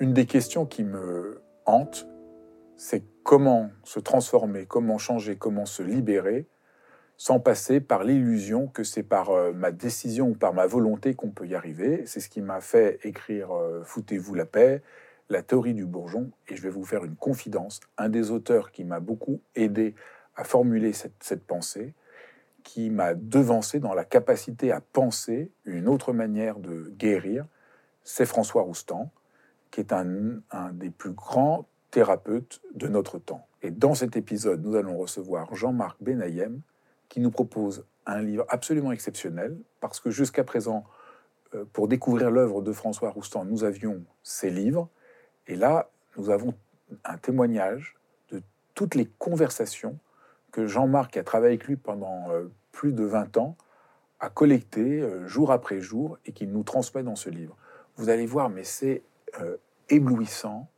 Une des questions qui me hante, c'est comment se transformer, comment changer, comment se libérer sans passer par l'illusion que c'est par euh, ma décision ou par ma volonté qu'on peut y arriver. C'est ce qui m'a fait écrire euh, Foutez-vous la paix, la théorie du bourgeon, et je vais vous faire une confidence. Un des auteurs qui m'a beaucoup aidé à formuler cette, cette pensée, qui m'a devancé dans la capacité à penser une autre manière de guérir, c'est François Roustan qui est un, des plus grands thérapeutes de notre temps. Et dans cet épisode, nous allons recevoir Jean-Marc Benayem, qui nous propose un livre absolument exceptionnel, parce que jusqu'à présent, euh, pour découvrir l'œuvre de François Roustan, nous avions ses livres, et là, nous avons un témoignage de toutes les conversations que Jean-Marc, qui a travaillé avec lui pendant euh, plus de 20 ans, a collectées euh, jour après jour et qu'il nous transmet dans ce livre. Vous allez voir, mais c'est éblouissant,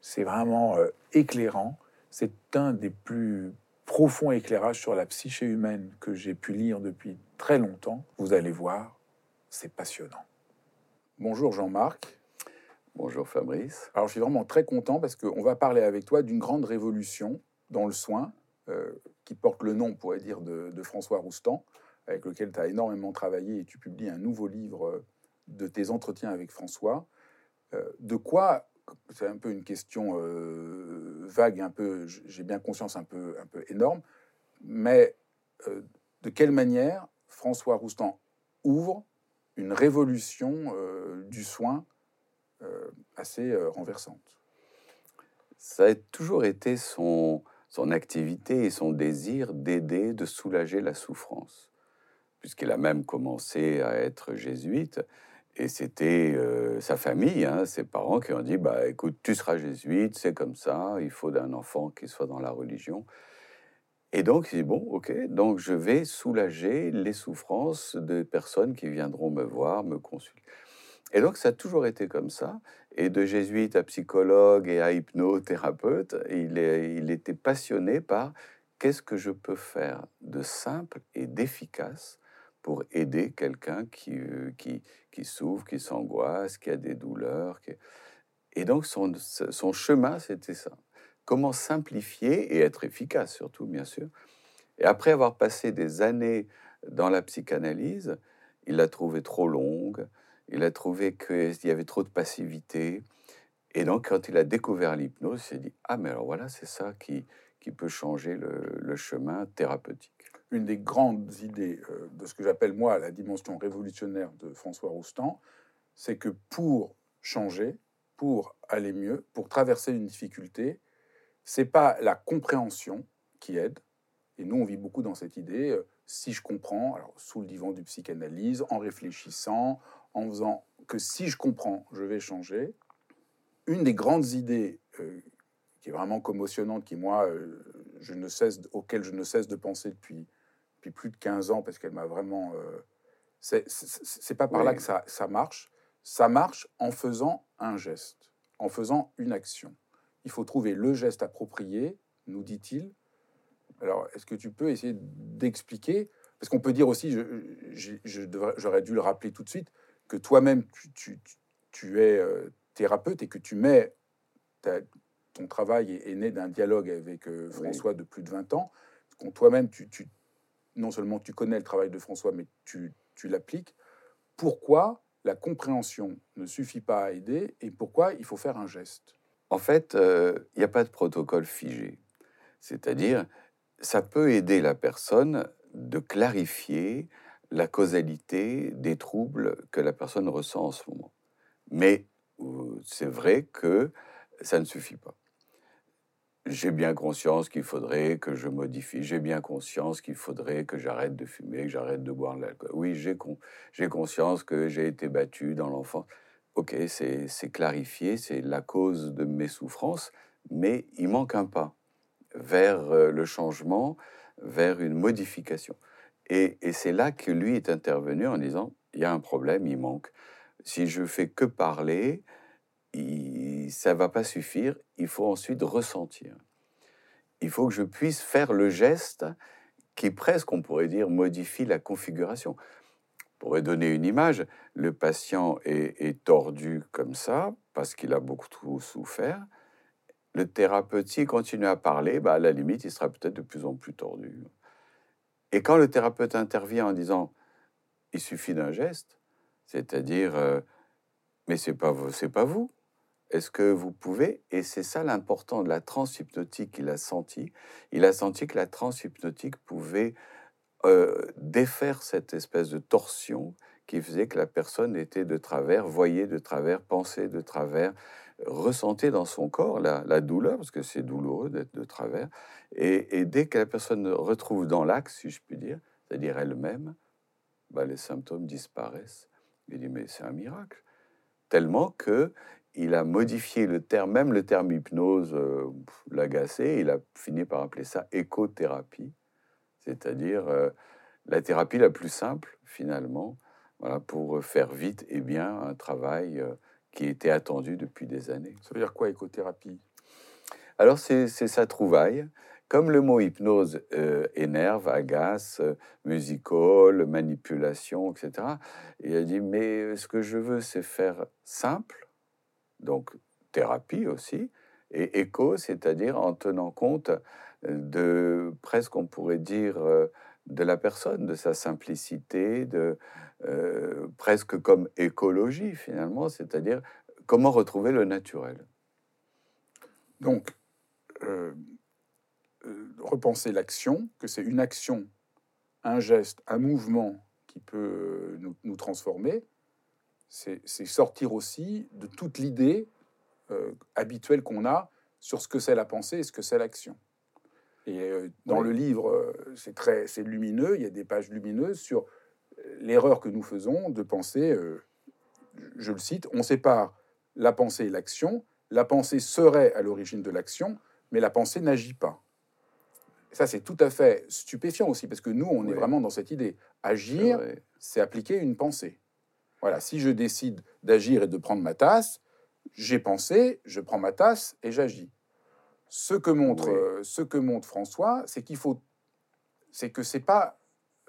c'est vraiment euh, éclairant. C'est un des plus profonds éclairages sur la psyché humaine que j'ai pu lire depuis très longtemps. Vous allez voir, c'est passionnant. Bonjour Jean-Marc. Bonjour Fabrice. Alors je suis vraiment très content parce qu'on va parler avec toi d'une grande révolution dans le soin euh, qui porte le nom, on pourrait dire, de, de François Roustan, avec lequel tu as énormément travaillé et tu publies un nouveau livre de tes entretiens avec François. Euh, de quoi, c'est un peu une question euh, vague, un peu, j'ai bien conscience, un peu, un peu énorme, mais euh, de quelle manière François Roustan ouvre une révolution du soin assez renversante? Ça a toujours été son, son activité et son désir d'aider, de soulager la souffrance, puisqu'il a même commencé à être jésuite. Et c'était euh, sa famille, hein, ses parents, qui ont dit bah, écoute, tu seras jésuite, c'est comme ça, il faut d'un enfant qui soit dans la religion. Et donc, il dit bon, ok, donc je vais soulager les souffrances des personnes qui viendront me voir, me consulter. Et donc, ça a toujours été comme ça. Et de jésuite à psychologue et à hypnothérapeute, il, il était passionné par qu'est-ce que je peux faire de simple et d'efficace pour aider quelqu'un qui, euh, qui, qui souffre, qui s'angoisse, qui a des douleurs. Et donc son, son chemin, c'était ça. Comment simplifier et être efficace surtout, bien sûr. Et après avoir passé des années dans la psychanalyse, il l'a trouvé trop longue, il a trouvé qu'il y avait trop de passivité. Et donc, quand il a découvert l'hypnose, il s'est dit, ah mais alors voilà, c'est ça qui, peut changer le, chemin thérapeutique une des grandes idées euh, de ce que j'appelle moi la dimension révolutionnaire de François Roustan, c'est que pour changer, pour aller mieux, pour traverser une difficulté, c'est pas la compréhension qui aide. Et nous, on vit beaucoup dans cette idée. Euh, si je comprends, sous le divan du psychanalyse, en réfléchissant, en faisant que si je comprends, je vais changer. Une des grandes idées euh, qui est vraiment commotionnante, qui moi, je ne cesse, auquel je ne cesse de penser depuis depuis plus de 15 ans, parce qu'elle m'a vraiment... Euh, c'est pas par là que ça, ça marche. Ça marche en faisant un geste, en faisant une action. Il faut trouver le geste approprié, nous dit-il. Alors, est-ce que tu peux essayer d'expliquer? Parce qu'on peut dire aussi, j'aurais dû le rappeler tout de suite, que toi-même, tu, tu, es euh, thérapeute et que tu mets... ton travail est, né d'un dialogue avec euh, François de plus de 20 ans. Toi-même, tu, tu, non seulement tu connais le travail de François, mais tu, l'appliques. Pourquoi la compréhension ne suffit pas à aider et pourquoi il faut faire un geste? En fait, euh, il n'y a pas de protocole figé. C'est-à-dire, ça peut aider la personne de clarifier la causalité des troubles que la personne ressent en ce moment. Mais euh, c'est vrai que ça ne suffit pas. J'ai bien conscience qu'il faudrait que je modifie, j'ai bien conscience qu'il faudrait que j'arrête de fumer, que j'arrête de boire de l'alcool. Oui, j'ai conscience que j'ai été battu dans l'enfance. Ok, c'est clarifié, c'est la cause de mes souffrances, mais il manque un pas vers euh, le changement, vers une modification. Et, c'est là que lui est intervenu en disant, il y a un problème, il manque. Si je fais que parler, il, ça va pas suffire, il faut ensuite ressentir. Il faut que je puisse faire le geste qui presque, on pourrait dire, modifie la configuration. On pourrait donner une image, le patient est, tordu comme ça parce qu'il a beaucoup trop souffert. Le thérapeute, s'il continue à parler, bah à la limite, il sera peut-être de plus en plus tordu. Et quand le thérapeute intervient en disant il suffit d'un geste, c'est-à-dire euh, mais c'est pas pas vous. Est-ce que vous pouvez Et c'est ça l'important de la transhypnotique qu'il a senti. Il a senti que la transhypnotique pouvait euh, défaire cette espèce de torsion qui faisait que la personne était de travers, voyait de travers, pensait de travers, ressentait dans son corps la, douleur, parce que c'est douloureux d'être de travers, et, dès que la personne retrouve dans l'axe, si je puis dire, c'est-à-dire elle-même, bah, les symptômes disparaissent. Il dit, mais c'est un miracle. Tellement que il a modifié le terme, même le terme hypnose euh, l'agaçait, il a fini par appeler ça écothérapie, c'est-à-dire euh, la thérapie la plus simple, finalement, voilà, pour faire vite et bien un travail euh, qui était attendu depuis des années. Ça veut dire quoi, écothérapie Alors, c'est sa trouvaille. Comme le mot hypnose euh, énerve, agace, musical, manipulation, etc., il a dit, mais ce que je veux, c'est faire simple, donc thérapie aussi, et écho, c'est-à-dire en tenant compte de presque, on pourrait dire, euh, de la personne, de sa simplicité, de, euh, presque comme écologie finalement, c'est-à-dire comment retrouver le naturel. Donc, euh, euh, repenser l'action, que c'est une action, un geste, un mouvement qui peut nous, transformer, c'est sortir aussi de toute l'idée habituelle qu'on a sur ce que c'est la pensée et ce que c'est l'action. Et dans le livre, c'est très, c'est lumineux. Il y a des pages lumineuses sur l'erreur que nous faisons de penser, euh, je le cite, on sépare la pensée et l'action. La pensée serait à l'origine de l'action, mais la pensée n'agit pas. Ça, c'est tout à fait stupéfiant aussi, parce que nous, on est vraiment dans cette idée. Agir, c'est appliquer une pensée. Voilà, si je décide d'agir et de prendre ma tasse, j'ai pensé, je prends ma tasse et j'agis. Ce que montre, euh, ce que montre François, c'est qu'il faut, c'est que c'est pas,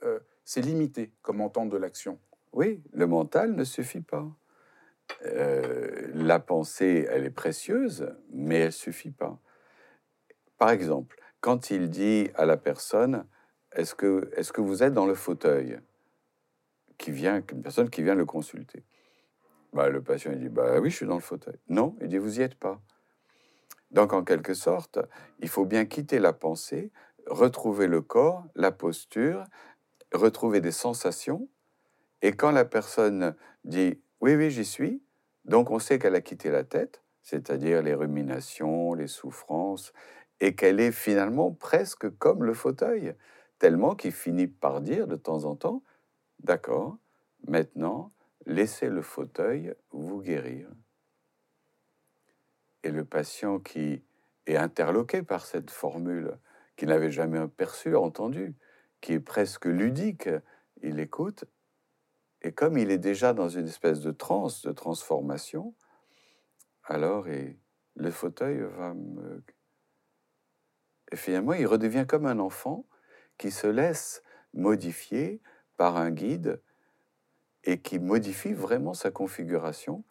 euh, c'est limité comme entente de l'action. Oui, le mental ne suffit pas. Euh, la pensée, elle est précieuse, mais elle suffit pas. Par exemple, quand il dit à la personne, est-ce que, est que vous êtes dans le fauteuil? Qui vient, une personne qui vient le consulter bah, Le patient il dit, bah oui, je suis dans le fauteuil. Non, il dit, vous n'y êtes pas. Donc, en quelque sorte, il faut bien quitter la pensée, retrouver le corps, la posture, retrouver des sensations. Et quand la personne dit oui, oui, j'y suis, donc on sait qu'elle a quitté la tête, c'est-à-dire les ruminations, les souffrances, et qu'elle est finalement presque comme le fauteuil, tellement qu'il finit par dire de temps en temps, d'accord, maintenant, laissez le fauteuil vous guérir. Et le patient qui est interloqué par cette formule, qu'il n'avait jamais perçue, entendue, qui est presque ludique. Il écoute, et comme il est déjà dans une espèce de transe, de transformation, alors le fauteuil va me... Et finalement, il redevient comme un enfant qui se laisse modifier par un guide et qui modifie vraiment sa configuration.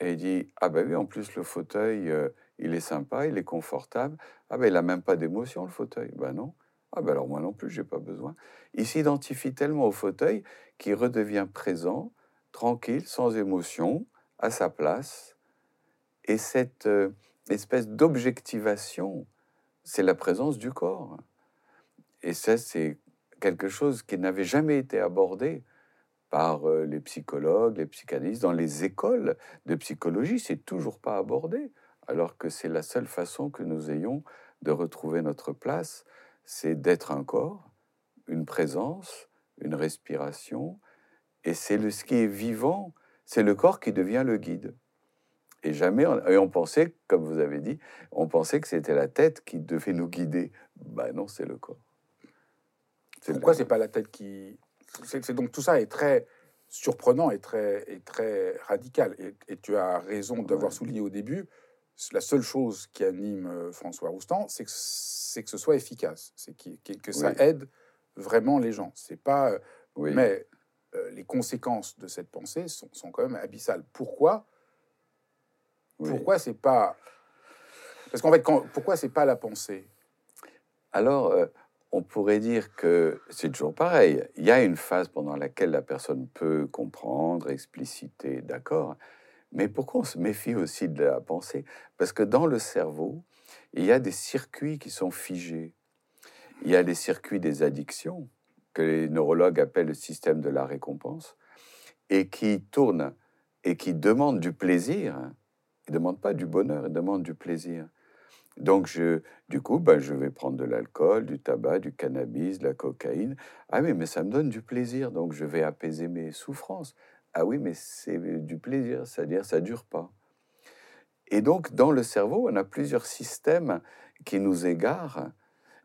Et il dit, ah ben oui, en plus le fauteuil, euh, il est sympa, il est confortable. Ah ben il n'a même pas d'émotion le fauteuil. Ben non. Ah ben alors moi non plus, j'ai pas besoin. Il s'identifie tellement au fauteuil qu'il redevient présent, tranquille, sans émotion, à sa place. Et cette euh, espèce d'objectivation, c'est la présence du corps. Et ça, c'est quelque chose qui n'avait jamais été abordé par euh, les psychologues, les psychanalystes. Dans les écoles de psychologie, c'est toujours pas abordé, alors que c'est la seule façon que nous ayons de retrouver notre place, c'est d'être un corps, une présence, une respiration, et c'est le ce qui est vivant, c'est le corps qui devient le guide. Et jamais, on, et on pensait, comme vous avez dit, on pensait que c'était la tête qui devait nous guider. Ben non, c'est le corps. Pourquoi c'est pas la tête qui c'est donc tout ça est très surprenant et très, et très radical. Et, tu as raison d'avoir souligné au début, la seule chose qui anime euh, François Roustan, c'est que, c'est que ce soit efficace, c'est que, que ça aide vraiment les gens. C'est pas, euh, mais euh, les conséquences de cette pensée sont, sont quand même abyssales. Pourquoi? Pourquoi c'est pas Parce qu'en fait, quand, pourquoi c'est pas la pensée? Alors, on pourrait dire que c'est toujours pareil. Il y a une phase pendant laquelle la personne peut comprendre, expliciter, d'accord. Mais pourquoi on se méfie aussi de la pensée? Parce que dans le cerveau, il y a des circuits qui sont figés. Il y a les circuits des addictions, que les neurologues appellent le système de la récompense, et qui tournent et qui demandent du plaisir. Ils ne demandent pas du bonheur, ils demandent du plaisir. Donc, je, du coup, ben, je vais prendre de l'alcool, du tabac, du cannabis, de la cocaïne. Ah oui, mais ça me donne du plaisir, donc je vais apaiser mes souffrances. Ah oui, mais c'est du plaisir, c'est-à-dire ça dure pas. Et donc, dans le cerveau, on a plusieurs systèmes qui nous égarent.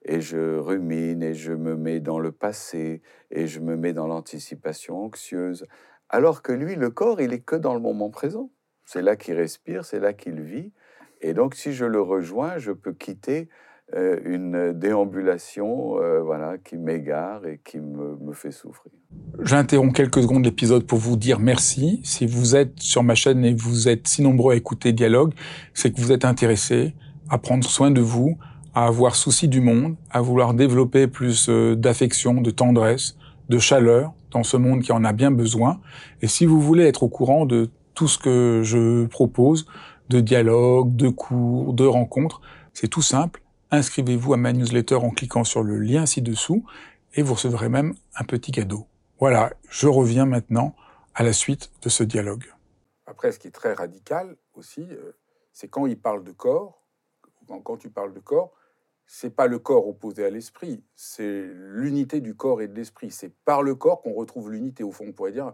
Et je rumine et je me mets dans le passé et je me mets dans l'anticipation anxieuse. Alors que lui, le corps, il est que dans le moment présent. C'est là qu'il respire, c'est là qu'il vit. Et donc, si je le rejoins, je peux quitter euh, une déambulation euh, voilà, qui m'égare et qui me, me fait souffrir. J'interromps quelques secondes l'épisode pour vous dire merci. Si vous êtes sur ma chaîne et vous êtes si nombreux à écouter Dialogue, c'est que vous êtes intéressés à prendre soin de vous, à avoir souci du monde, à vouloir développer plus euh, d'affection, de tendresse, de chaleur dans ce monde qui en a bien besoin. Et si vous voulez être au courant de tout ce que je propose, de dialogues, de cours, de rencontres. C'est tout simple. Inscrivez-vous à ma newsletter en cliquant sur le lien ci-dessous et vous recevrez même un petit cadeau. Voilà, je reviens maintenant à la suite de ce dialogue. Après, ce qui est très radical aussi, euh, c'est quand il parle de corps, quand, tu parles de corps, c'est pas le corps opposé à l'esprit, c'est l'unité du corps et de l'esprit. C'est par le corps qu'on retrouve l'unité. Au fond, on pourrait dire,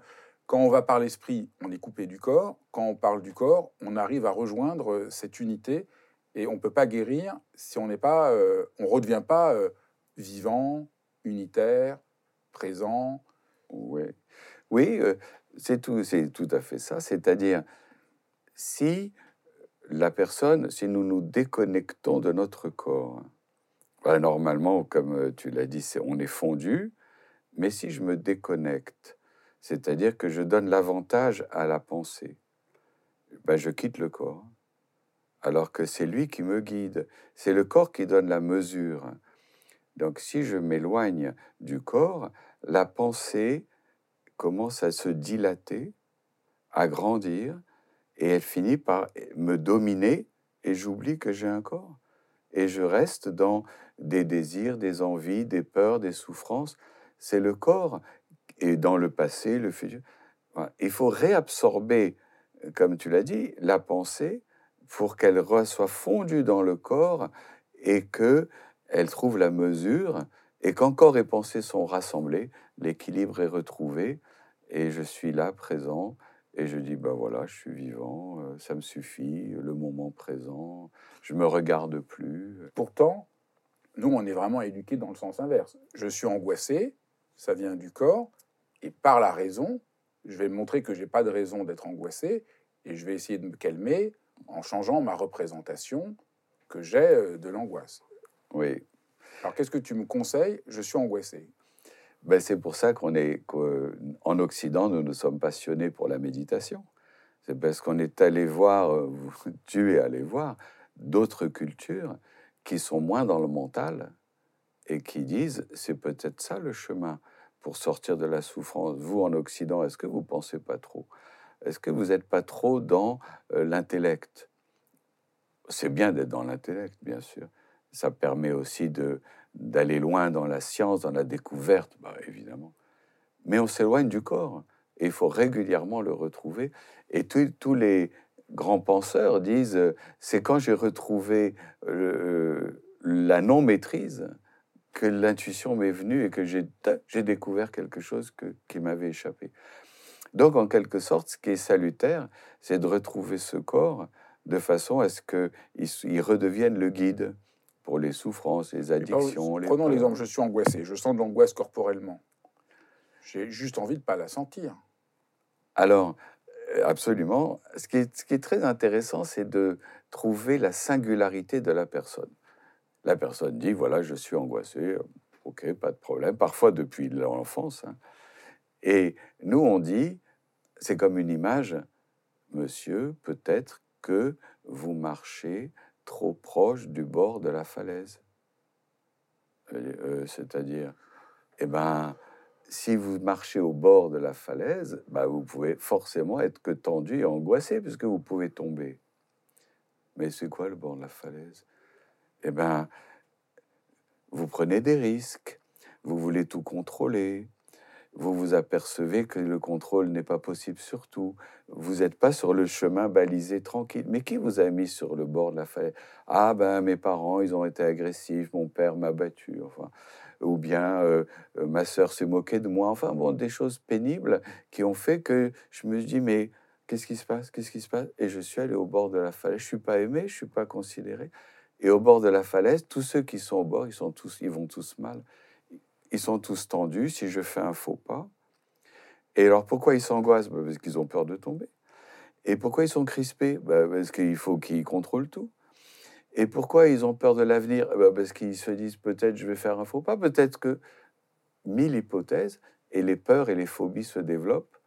quand on va par l'esprit, on est coupé du corps. Quand on parle du corps, on arrive à rejoindre euh, cette unité et on ne peut pas guérir si on n'est pas, euh, on redevient pas euh, vivant, unitaire, présent. Oui, oui, c'est tout, c'est tout à fait ça. C'est-à-dire, si la personne, si nous nous déconnectons de notre corps, bah, normalement, comme tu l'as dit, on est fondu. Mais si je me déconnecte, c'est-à-dire que je donne l'avantage à la pensée. Ben, je quitte le corps, alors que c'est lui qui me guide. C'est le corps qui donne la mesure. Donc si je m'éloigne du corps, la pensée commence à se dilater, à grandir, et elle finit par me dominer, et j'oublie que j'ai un corps. Et je reste dans des désirs, des envies, des peurs, des souffrances. C'est le corps et dans le passé, le futur. Il faut réabsorber, comme tu l'as dit, la pensée pour qu'elle soit fondue dans le corps et que elle trouve la mesure et quand corps et pensée sont rassemblés, l'équilibre est retrouvé et je suis là présent et je dis ben voilà, je suis vivant, euh, ça me suffit, le moment présent, je me regarde plus. Pourtant, nous on est vraiment éduqués dans le sens inverse. Je suis angoissé, ça vient du corps, et par la raison, je vais montrer que j'ai pas de raison d'être angoissé et je vais essayer de me calmer en changeant ma représentation que j'ai euh, de l'angoisse. Oui. Alors qu'est-ce que tu me conseilles? Je suis angoissé. Ben, c'est pour ça qu'on est qu'en Occident, nous nous sommes passionnés pour la méditation. C'est parce qu'on est allé voir, euh, tu es allé voir d'autres cultures qui sont moins dans le mental et qui disent c'est peut-être ça le chemin pour sortir de la souffrance. Vous, en Occident, est-ce que vous pensez pas trop? Est-ce que vous n'êtes pas trop dans euh, l'intellect? C'est bien d'être dans l'intellect, bien sûr, Ça permet aussi d'aller loin dans la science, dans la découverte, bah, évidemment. Mais on s'éloigne du corps et il faut régulièrement le retrouver. Et tous les grands penseurs disent, c'est quand j'ai retrouvé la non-maîtrise que l'intuition m'est venue et que j'ai découvert quelque chose qui m'avait échappé. Donc, en quelque sorte, ce qui est salutaire, c'est de retrouver ce corps de façon à ce qu'il redevienne le guide pour les souffrances, les addictions. Les prenons l'exemple, je suis angoissé, je sens de l'angoisse corporellement. J'ai juste envie de ne pas la sentir. Alors, euh, absolument. Ce qui est, ce qui est très intéressant, c'est de trouver la singularité de la personne. La personne dit, voilà, je suis angoissé, euh, ok, pas de problème, parfois depuis l'enfance. Hein. Et nous, on dit, c'est comme une image, monsieur, peut-être que vous marchez trop proche du bord de la falaise. Euh, c'est-à-dire, eh ben, si vous marchez au bord de la falaise, bah, vous pouvez forcément être que tendu et angoissé puisque vous pouvez tomber. Mais c'est quoi le bord de la falaise? Eh bien, vous prenez des risques, vous voulez tout contrôler, vous vous apercevez que le contrôle n'est pas possible sur tout. Vous n'êtes pas sur le chemin balisé tranquille. Mais qui vous a mis sur le bord de la falaise Ah ben mes parents, ils ont été agressifs, mon père m'a battu. Enfin, ou bien euh, ma sœur s'est moquée de moi. Enfin, bon, des choses pénibles qui ont fait que je me dis, mais qu'est-ce qui se passe? Qu'est-ce qui se passe? Et je suis allé au bord de la falaise. Je suis pas aimé, je suis pas considéré. Et au bord de la falaise, tous ceux qui sont au bord, ils sont tous, ils vont tous mal. Ils sont tous tendus. Si je fais un faux pas, et alors pourquoi ils s'angoissent? Ben, Parce qu'ils ont peur de tomber. Et pourquoi ils sont crispés? Ben, Parce qu'il faut qu'ils contrôlent tout. Et pourquoi ils ont peur de l'avenir? Ben, Parce qu'ils se disent peut-être je vais faire un faux pas, peut-être que mille hypothèses, et les peurs et les phobies se développent.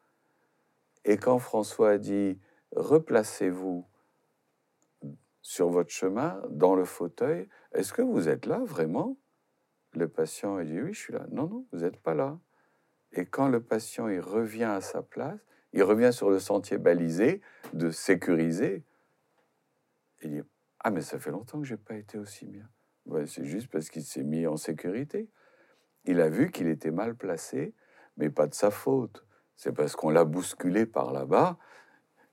Et quand François dit replacez-vous sur votre chemin, dans le fauteuil, est-ce que vous êtes là vraiment? Le patient a dit oui, je suis là. Non, non, vous n'êtes pas là. Et quand le patient il revient à sa place, il revient sur le sentier balisé, de sécuriser, il dit ah, mais ça fait longtemps que je n'ai pas été aussi bien. c'est juste parce qu'il s'est mis en sécurité. Il a vu qu'il était mal placé, mais pas de sa faute. C'est parce qu'on l'a bousculé par là-bas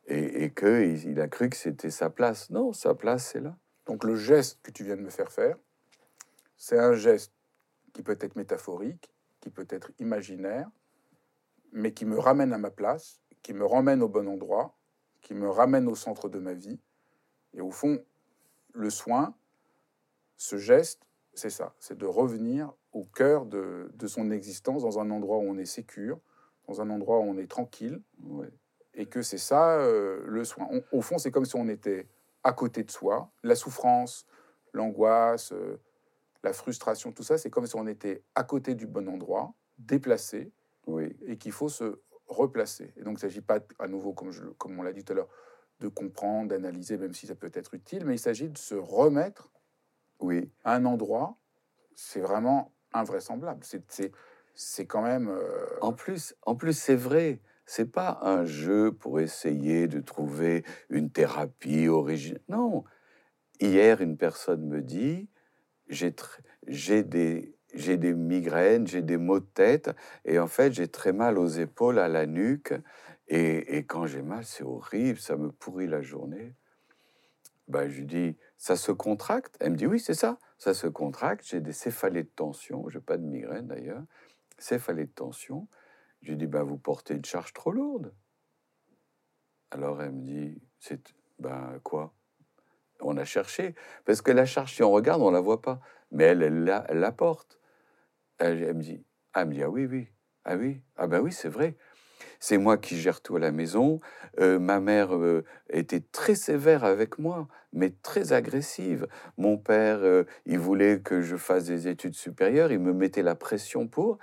et, qu'il il a cru que c'était sa place. Non, sa place, c'est là. Donc le geste que tu viens de me faire faire, c'est un geste qui peut être métaphorique, qui peut être imaginaire, mais qui me ramène à ma place, qui me ramène au bon endroit, qui me ramène au centre de ma vie. Et au fond, le soin, ce geste, c'est ça, c'est de revenir au cœur de, son existence, dans un endroit où on est sécure, dans un endroit où on est tranquille, et que c'est ça euh, le soin. au fond, c'est comme si on était à côté de soi. La souffrance, l'angoisse, euh, la frustration, tout ça, c'est comme si on était à côté du bon endroit, déplacé, et qu'il faut se replacer. Et donc, il ne s'agit pas, à nouveau, comme, je, comme on l'a dit tout à l'heure, de comprendre, d'analyser, même si ça peut être utile, mais il s'agit de se remettre oui. à un endroit. C'est vraiment invraisemblable. C'est quand même. Euh, en plus, en plus c'est vrai. C'est pas un jeu pour essayer de trouver une thérapie originale. Non. Hier, une personne me dit j'ai des j'ai des migraines, j'ai des maux de tête, et en fait, j'ai très mal aux épaules, à la nuque, et, quand j'ai mal, c'est horrible, ça me pourrit la journée. Ben, je lui dis, ça se contracte? Elle me dit, oui, c'est ça, ça se contracte. J'ai des céphalées de tension, je n'ai pas de migraine d'ailleurs, céphalées de tension. Je lui dis, ben, vous portez une charge trop lourde. Alors elle me dit, c'est ben quoi? On a cherché, parce que la charge, si on regarde, on la voit pas, mais elle, elle, la, elle la porte. Elle, me dit, ah, elle me dit, ah oui, oui, ah oui, ah ben oui, c'est vrai. C'est moi qui gère tout à la maison. Euh, ma mère euh, était très sévère avec moi, mais très agressive. Mon père, euh, il voulait que je fasse des études supérieures, il me mettait la pression pour.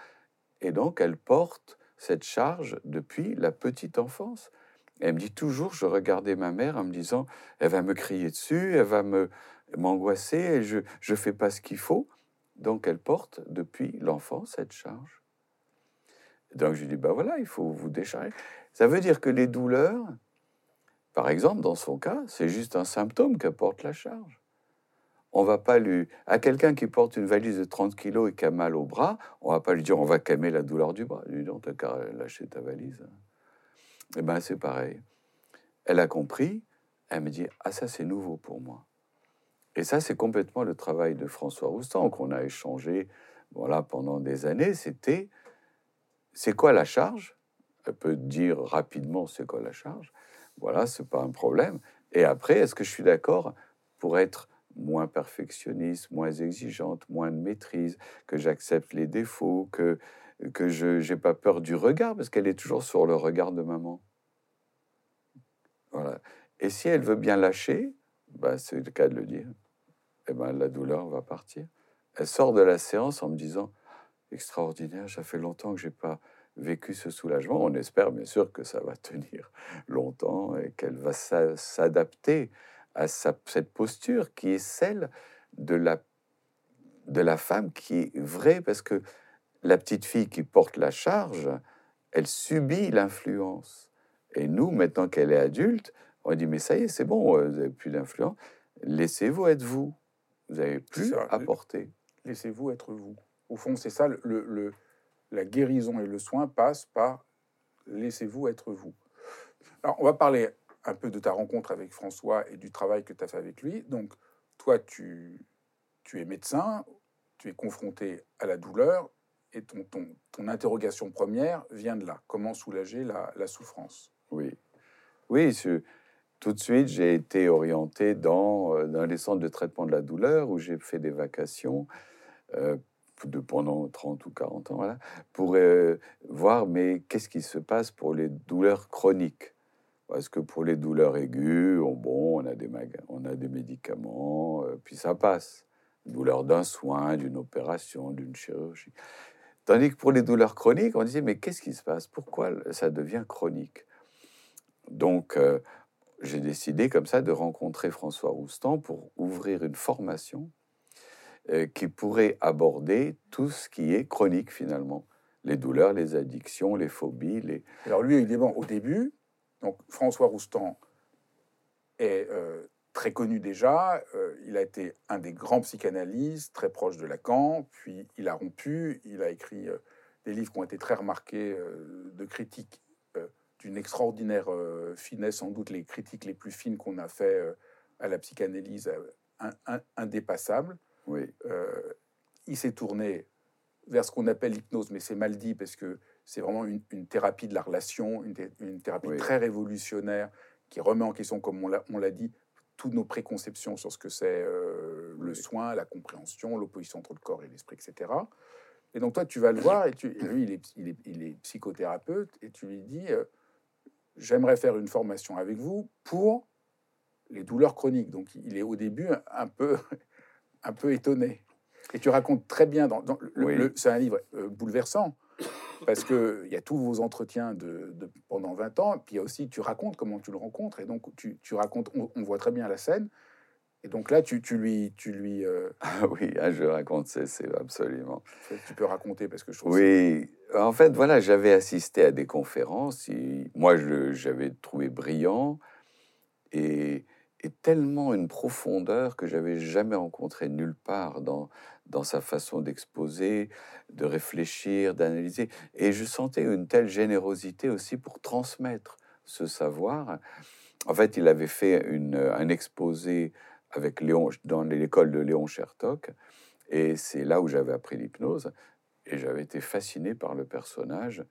Et donc, elle porte cette charge depuis la petite enfance. Elle me dit toujours, je regardais ma mère en me disant, elle va me crier dessus, elle va me m'angoisser, et je ne fais pas ce qu'il faut. Donc, elle porte depuis l'enfance cette charge. Donc je dis, ben voilà, il faut vous décharger. Ça veut dire que les douleurs, par exemple, dans son cas, c'est juste un symptôme qu'apporte la charge. On va pas lui... À quelqu'un qui porte une valise de 30 kilos et qui a mal au bras, on va pas lui dire on va calmer la douleur du bras. Lui non, t'as qu'à lâcher ta valise. Eh ben c'est pareil. Elle a compris, elle me dit ah ça c'est nouveau pour moi. Et ça c'est complètement le travail de François Roustan qu'on a échangé voilà pendant des années. C'était c'est quoi la charge? Elle peut dire rapidement c'est quoi la charge? Voilà, c'est pas un problème. Et après, est-ce que je suis d'accord pour être moins perfectionniste, moins exigeante, moins de maîtrise, que j'accepte les défauts, que, que je n'ai pas peur du regard, parce qu'elle est toujours sur le regard de maman. Voilà. Et si elle veut bien lâcher, bah, c'est le cas de le dire, eh ben, la douleur va partir. Elle sort de la séance en me disant extraordinaire, ça fait longtemps que j'ai pas vécu ce soulagement. On espère bien sûr que ça va tenir longtemps et qu'elle va s'adapter à cette posture qui est celle de la, de la femme qui est vraie, parce que la petite fille qui porte la charge, elle subit l'influence. Et nous, maintenant qu'elle est adulte, on dit, mais ça y est, c'est bon, euh, vous n'avez plus d'influence, laissez-vous être vous. Vous n'avez plus à porter. Laissez-vous être vous. Au fond, c'est ça, le, le, la guérison et le soin passent par laissez-vous être vous. Alors, on va parler un peu de ta rencontre avec François et du travail que tu as fait avec lui. Donc, toi, tu, es médecin, tu es confronté à la douleur, et ton, interrogation première vient de là. Comment soulager la, souffrance? Oui. Oui, tout de suite, j'ai été orienté dans, euh, dans les centres de traitement de la douleur où j'ai fait des vacations euh, de pendant 30 ou 40 ans, voilà, pour euh, voir mais qu'est-ce qui se passe pour les douleurs chroniques? Parce que pour les douleurs aiguës, on, bon, on a des, médicaments, euh, puis ça passe. Douleur d'un soin, d'une opération, d'une chirurgie. Tandis que pour les douleurs chroniques, on disait, mais qu'est-ce qui se passe? Pourquoi ça devient chronique? Donc, euh, j'ai décidé comme ça de rencontrer François Roustan pour ouvrir une formation euh, qui pourrait aborder tout ce qui est chronique finalement. Les douleurs, les addictions, les phobies. Alors lui, évidemment, au début, donc François Roustan est euh, très connu déjà. Euh, il a été un des grands psychanalystes, très proche de Lacan. Puis il a rompu. Il a écrit euh, des livres qui ont été très remarqués de critiques d'une extraordinaire finesse, sans doute les critiques les plus fines qu'on a fait à la psychanalyse, indépassable. Oui. il s'est tourné vers ce qu'on appelle l'hypnose, mais c'est mal dit parce que c'est vraiment une, thérapie de la relation, une, thérapie très révolutionnaire qui remet en question, comme on l'a dit, toutes nos préconceptions sur ce que c'est euh, le soin, la compréhension, l'opposition entre le corps et l'esprit, etc. Et donc toi, tu vas le voir, et, tu, lui, il est, il, est, il est, psychothérapeute, et tu lui dis, euh, j'aimerais faire une formation avec vous pour les douleurs chroniques. Donc il est au début un peu, un peu étonné. Et tu racontes très bien, dans, le, c'est un livre euh, bouleversant, parce qu'il y a tous vos entretiens de, pendant 20 ans, puis il y a aussi, tu racontes comment tu le rencontres, et donc tu, tu racontes, on, voit très bien la scène, et donc là, tu, tu lui... Tu lui euh, Ah oui, ah, je raconte, c'est absolument... Tu peux raconter, parce que je trouve... Oui, en fait, voilà, j'avais assisté à des conférences, et moi, j'avais trouvé brillant, et et tellement une profondeur que j'avais jamais rencontrée nulle part dans, dans sa façon d'exposer, de réfléchir, d'analyser. Et je sentais une telle générosité aussi pour transmettre ce savoir. En fait, il avait fait un exposé avec Léon, dans l'école de Léon Chertok, et c'est là où j'avais appris l'hypnose, et j'avais été fasciné par le personnage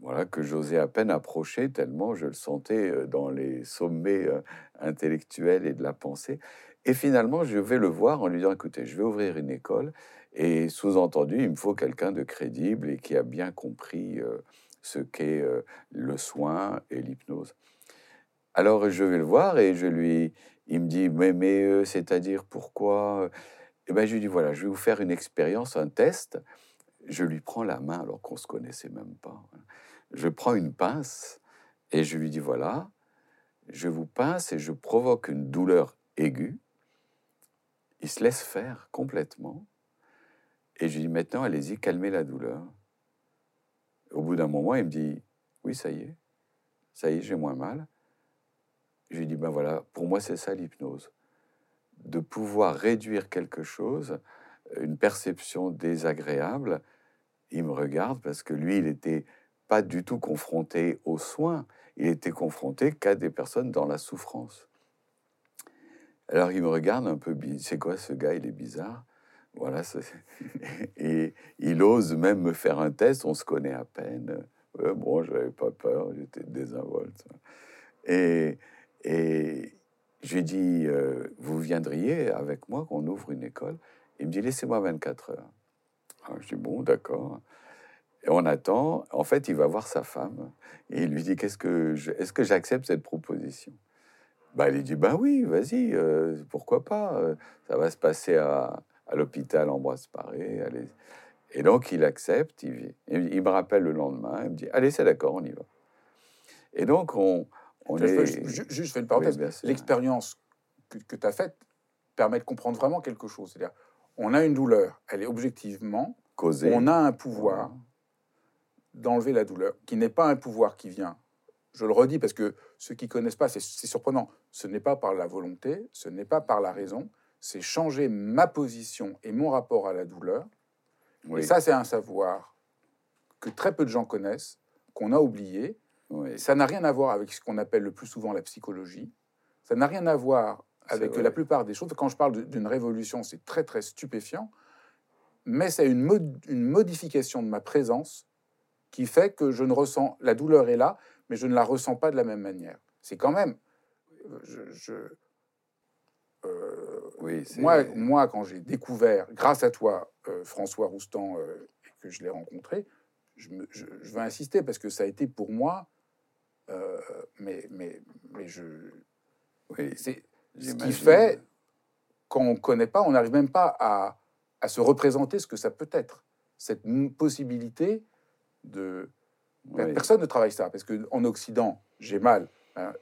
voilà, que j'osais à peine approcher tellement je le sentais euh, dans les sommets euh, intellectuels et de la pensée. Et finalement, je vais le voir en lui disant, écoutez, je vais ouvrir une école et sous-entendu, il me faut quelqu'un de crédible et qui a bien compris euh, ce qu'est le soin et l'hypnose. Alors je vais le voir et je lui, il me dit, mais, mais c'est-à-dire pourquoi? Eh ben je lui dis, voilà, je vais vous faire une expérience, un test je lui prends la main alors qu'on ne se connaissait même pas. Je prends une pince et je lui dis voilà, je vous pince et je provoque une douleur aiguë. Il se laisse faire complètement. Et je lui dis maintenant, allez-y, calmez la douleur. Au bout d'un moment, il me dit oui, ça y est, ça y est, j'ai moins mal. Je lui dis ben voilà, pour moi, c'est ça l'hypnose. de pouvoir réduire quelque chose, une perception désagréable, il me regarde parce que lui, il n'était pas du tout confronté aux soins, il était confronté qu'à des personnes dans la souffrance. Alors il me regarde un peu, c'est quoi ce gars, il est bizarre. Voilà, et il ose même me faire un test, on se connaît à peine. bon, je n'avais pas peur, j'étais désinvolte. Et, et je lui dis, euh, vous viendriez avec moi qu'on ouvre une école Il me dit, laissez-moi 24 heures. Alors, je dis, bon, d'accord. Et on attend. En fait, il va voir sa femme et il lui dit, qu'est-ce que est-ce que j'accepte cette proposition? Bah, Il dit, ben oui, vas-y, euh, pourquoi pas euh, Ça va se passer à, à l'hôpital Ambroise Paré. Allez. Et donc, il accepte. Il, il me rappelle le lendemain. Il me dit, allez, c'est d'accord, on y va. Et donc, on, juste, je fais une parenthèse. L'expérience que, tu as faite permet de comprendre vraiment quelque chose. C'est-à-dire, on a une douleur, elle est objectivement causée. On a un pouvoir d'enlever la douleur, qui n'est pas un pouvoir qui vient. Je le redis parce que ceux qui connaissent pas, c'est surprenant. Ce n'est pas par la volonté, ce n'est pas par la raison, c'est changer ma position et mon rapport à la douleur. Et ça, c'est un savoir que très peu de gens connaissent, qu'on a oublié, ça n'a rien à voir avec ce qu'on appelle le plus souvent la psychologie. Ça n'a rien à voir avec la plupart des choses. Quand je parle d'une révolution, c'est très très stupéfiant, mais c'est une, une modification de ma présence qui fait que je ne ressens la douleur est là, mais je ne la ressens pas de la même manière. C'est quand même, je, euh, oui, moi, moi, quand j'ai découvert, grâce à toi, euh, François Roustan, euh, que je l'ai rencontré, je, je, veux insister parce que ça a été pour moi mais, mais, mais je. c'est ce qui fait quand on ne connaît pas, on n'arrive même pas à, à, se représenter ce que ça peut être. Cette possibilité de. Personne ne travaille ça, parce qu'en Occident, j'ai mal. Hein,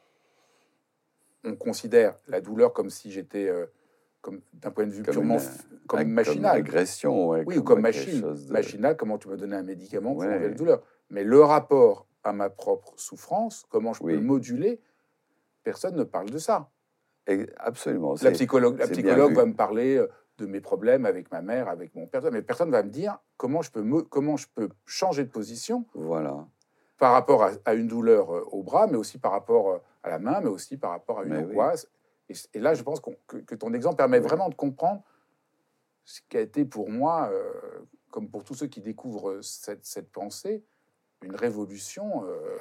on considère la douleur comme si j'étais. Euh, comme d'un point de vue purement comme, machinal. agression, oui, ou comme machine. Machinal, comment tu me donner un médicament pour enlever la douleur. Mais le rapport à ma propre souffrance, comment je peux le moduler, personne ne parle de ça. Absolument. La psychologue, la psychologue va me parler euh, de mes problèmes avec ma mère, avec mon père, mais personne ne va me dire comment je peux, me, comment je peux changer de position voilà. par rapport à, une douleur euh, au bras, mais aussi par rapport euh, à la main, mais aussi par rapport à une angoisse. Et, là, je pense que, ton exemple permet vraiment de comprendre ce qui a été pour moi, comme pour tous ceux qui découvrent cette, cette pensée, une révolution euh,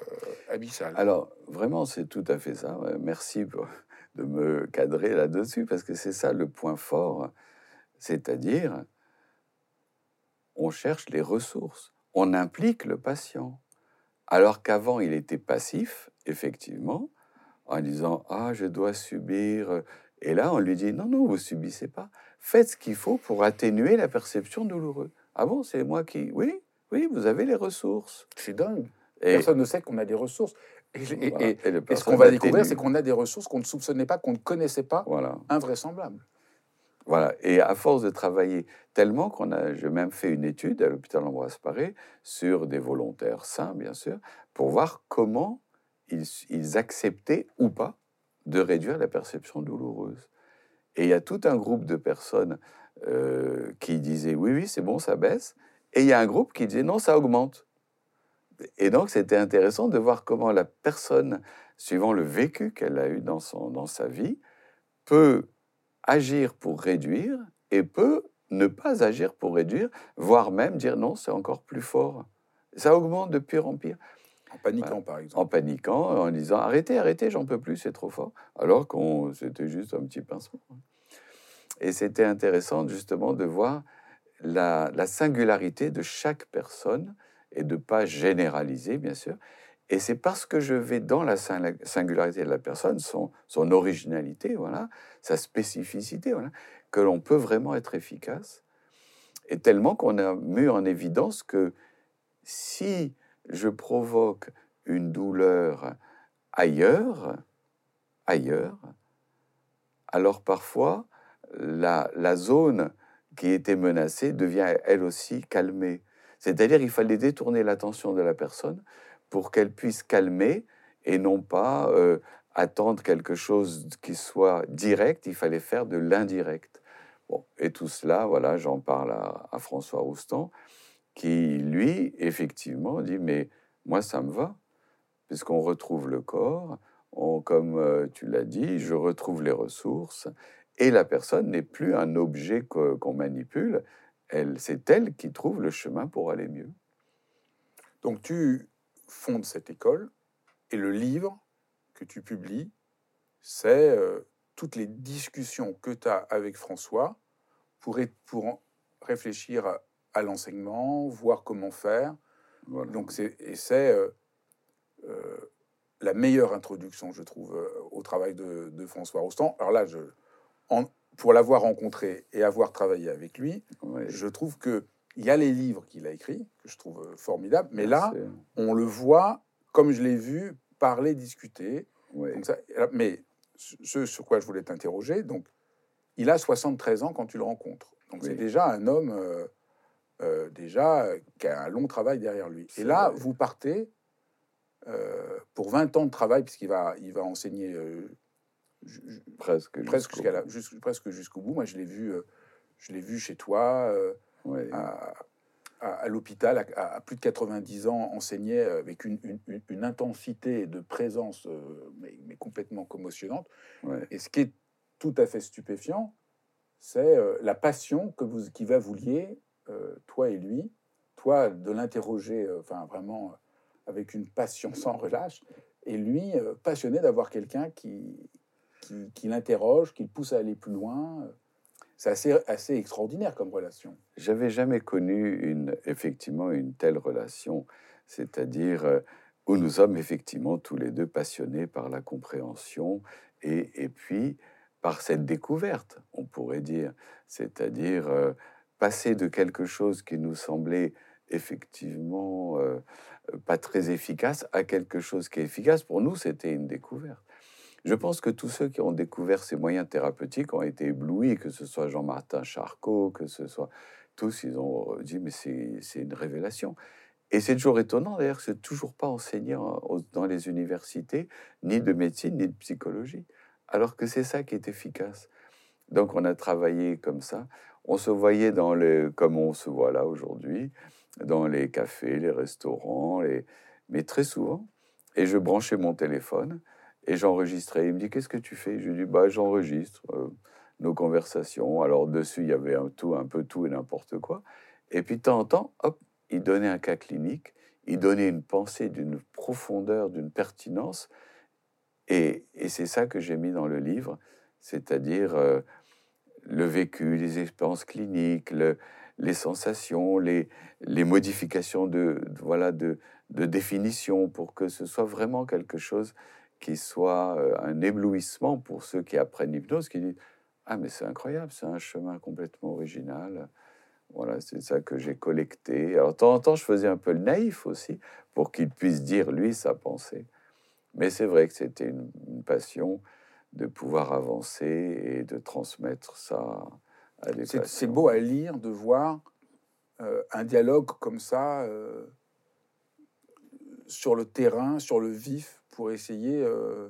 abyssale. Alors, vraiment, c'est tout à fait ça. Merci de me cadrer là-dessus, parce que c'est ça le point fort. C'est-à-dire, on cherche les ressources, on implique le patient. Alors qu'avant, il était passif, effectivement, en disant Ah, je dois subir. Et là, on lui dit Non, non, vous subissez pas. Faites ce qu'il faut pour atténuer la perception douloureuse. Ah bon, c'est moi qui. Oui, oui, vous avez les ressources. C'est dingue. Personne ne sait qu'on a des ressources. Et, ce qu'on va découvrir, c'est qu'on a des ressources qu'on ne soupçonnait pas, qu'on ne connaissait pas, voilà. invraisemblables. Voilà. Et à force de travailler tellement qu'on a, j'ai même fait une étude à l'hôpital Ambroise Paré sur des volontaires sains, bien sûr, pour voir comment ils, acceptaient ou pas de réduire la perception douloureuse. Et il y a tout un groupe de personnes euh, qui disaient oui, oui, c'est bon, ça baisse. Et il y a un groupe qui disait non, ça augmente. Et donc, c'était intéressant de voir comment la personne, suivant le vécu qu'elle a eu dans, son, dans sa vie, peut agir pour réduire et peut ne pas agir pour réduire, voire même dire non, c'est encore plus fort. Ça augmente de pire en pire. En paniquant, par exemple. En paniquant, en disant arrêtez, arrêtez, j'en peux plus, c'est trop fort. Alors qu'on c'était juste un petit pincement. Et c'était intéressant justement de voir la, singularité de chaque personne et de pas généraliser, bien sûr. Et c'est parce que je vais dans la singularité de la personne, son, originalité, voilà, sa spécificité, que l'on peut vraiment être efficace. Et tellement qu'on a mis en évidence que si je provoque une douleur ailleurs, ailleurs, alors parfois la zone qui était menacée devient elle aussi calmée. C'est-à-dire il fallait détourner l'attention de la personne pour qu'elle puisse calmer et non pas euh, attendre quelque chose qui soit direct, il fallait faire de l'indirect. Bon, et tout cela, voilà, j'en parle à, François Roustan, qui, lui, effectivement, dit, mais moi, ça me va, puisqu'on retrouve le corps, comme euh, tu l'as dit, je retrouve les ressources, et la personne n'est plus un objet qu'on manipule, c'est elle qui trouve le chemin pour aller mieux. Donc tu fondes cette école, et le livre que tu publies, c'est euh, toutes les discussions que tu as avec François pour, pour réfléchir à, l'enseignement, voir comment faire. Donc c'est, et c'est euh, euh, la meilleure introduction, je trouve, au travail de, François Rostand. Alors là, je, pour l'avoir rencontré et avoir travaillé avec lui, je trouve que il y a les livres qu'il a écrits, que je trouve formidables, mais là, on le voit comme je l'ai vu parler, discuter. mais ce sur quoi je voulais t'interroger, donc, il a 73 ans quand tu le rencontres. Donc, c'est déjà un homme euh, euh, déjà qui a un long travail derrière lui. Et là, vous partez euh, pour 20 ans de travail, puisqu'il va, il va enseigner presque, presque jusqu'au presque jusqu'au bout. Moi, je l'ai vu, je l'ai vu chez toi. À, à, l'hôpital à, plus de 90 ans enseignait avec une, intensité de présence euh, mais, complètement commotionnante. Et ce qui est tout à fait stupéfiant, c'est euh, la passion que vous, qui va vous lier, euh, toi et lui, toi de l'interroger, enfin vraiment avec une passion sans relâche, et lui passionné d'avoir quelqu'un qui, qui, qui l'interroge, qui pousse à aller plus loin. C'est assez, assez extraordinaire comme relation. J'avais jamais connu une, effectivement une telle relation, c'est-à-dire euh, où nous sommes effectivement tous les deux passionnés par la compréhension et, et puis par cette découverte, on pourrait dire, c'est-à-dire euh, passer de quelque chose qui nous semblait effectivement euh, pas très efficace à quelque chose qui est efficace. Pour nous, c'était une découverte. Je pense que tous ceux qui ont découvert ces moyens thérapeutiques ont été éblouis, que ce soit Jean-Martin Charcot, que ce soit tous, ils ont dit mais c'est une révélation. Et c'est toujours étonnant d'ailleurs que c'est toujours pas enseigné dans les universités, ni de médecine, ni de psychologie, alors que c'est ça qui est efficace. Donc on a travaillé comme ça. On se voyait dans le, comme on se voit là aujourd'hui, dans les cafés, les restaurants, les, mais très souvent. Et je branchais mon téléphone et j'enregistrais. Il me dit Qu'est-ce que tu fais? Je lui dis bah, J'enregistre euh, nos conversations. Alors, dessus, il y avait un, tout, un peu tout et n'importe quoi. Et puis, de temps en temps, hop, il donnait un cas clinique, il donnait une pensée d'une profondeur, d'une pertinence. Et, c'est ça que j'ai mis dans le livre, c'est-à-dire euh, le vécu, les expériences cliniques, le, les sensations, les, modifications de, voilà, de définition pour que ce soit vraiment quelque chose qui soit euh, un éblouissement pour ceux qui apprennent l'hypnose, qui disent Ah, mais c'est incroyable, c'est un chemin complètement original. Voilà, c'est ça que j'ai collecté. Alors, de temps en temps, je faisais un peu le naïf aussi, pour qu'il puisse dire, lui, sa pensée. Mais c'est vrai que c'était une, passion de pouvoir avancer et de transmettre ça à des C'est beau à lire, de voir euh, un dialogue comme ça euh, sur le terrain, sur le vif, pour essayer euh,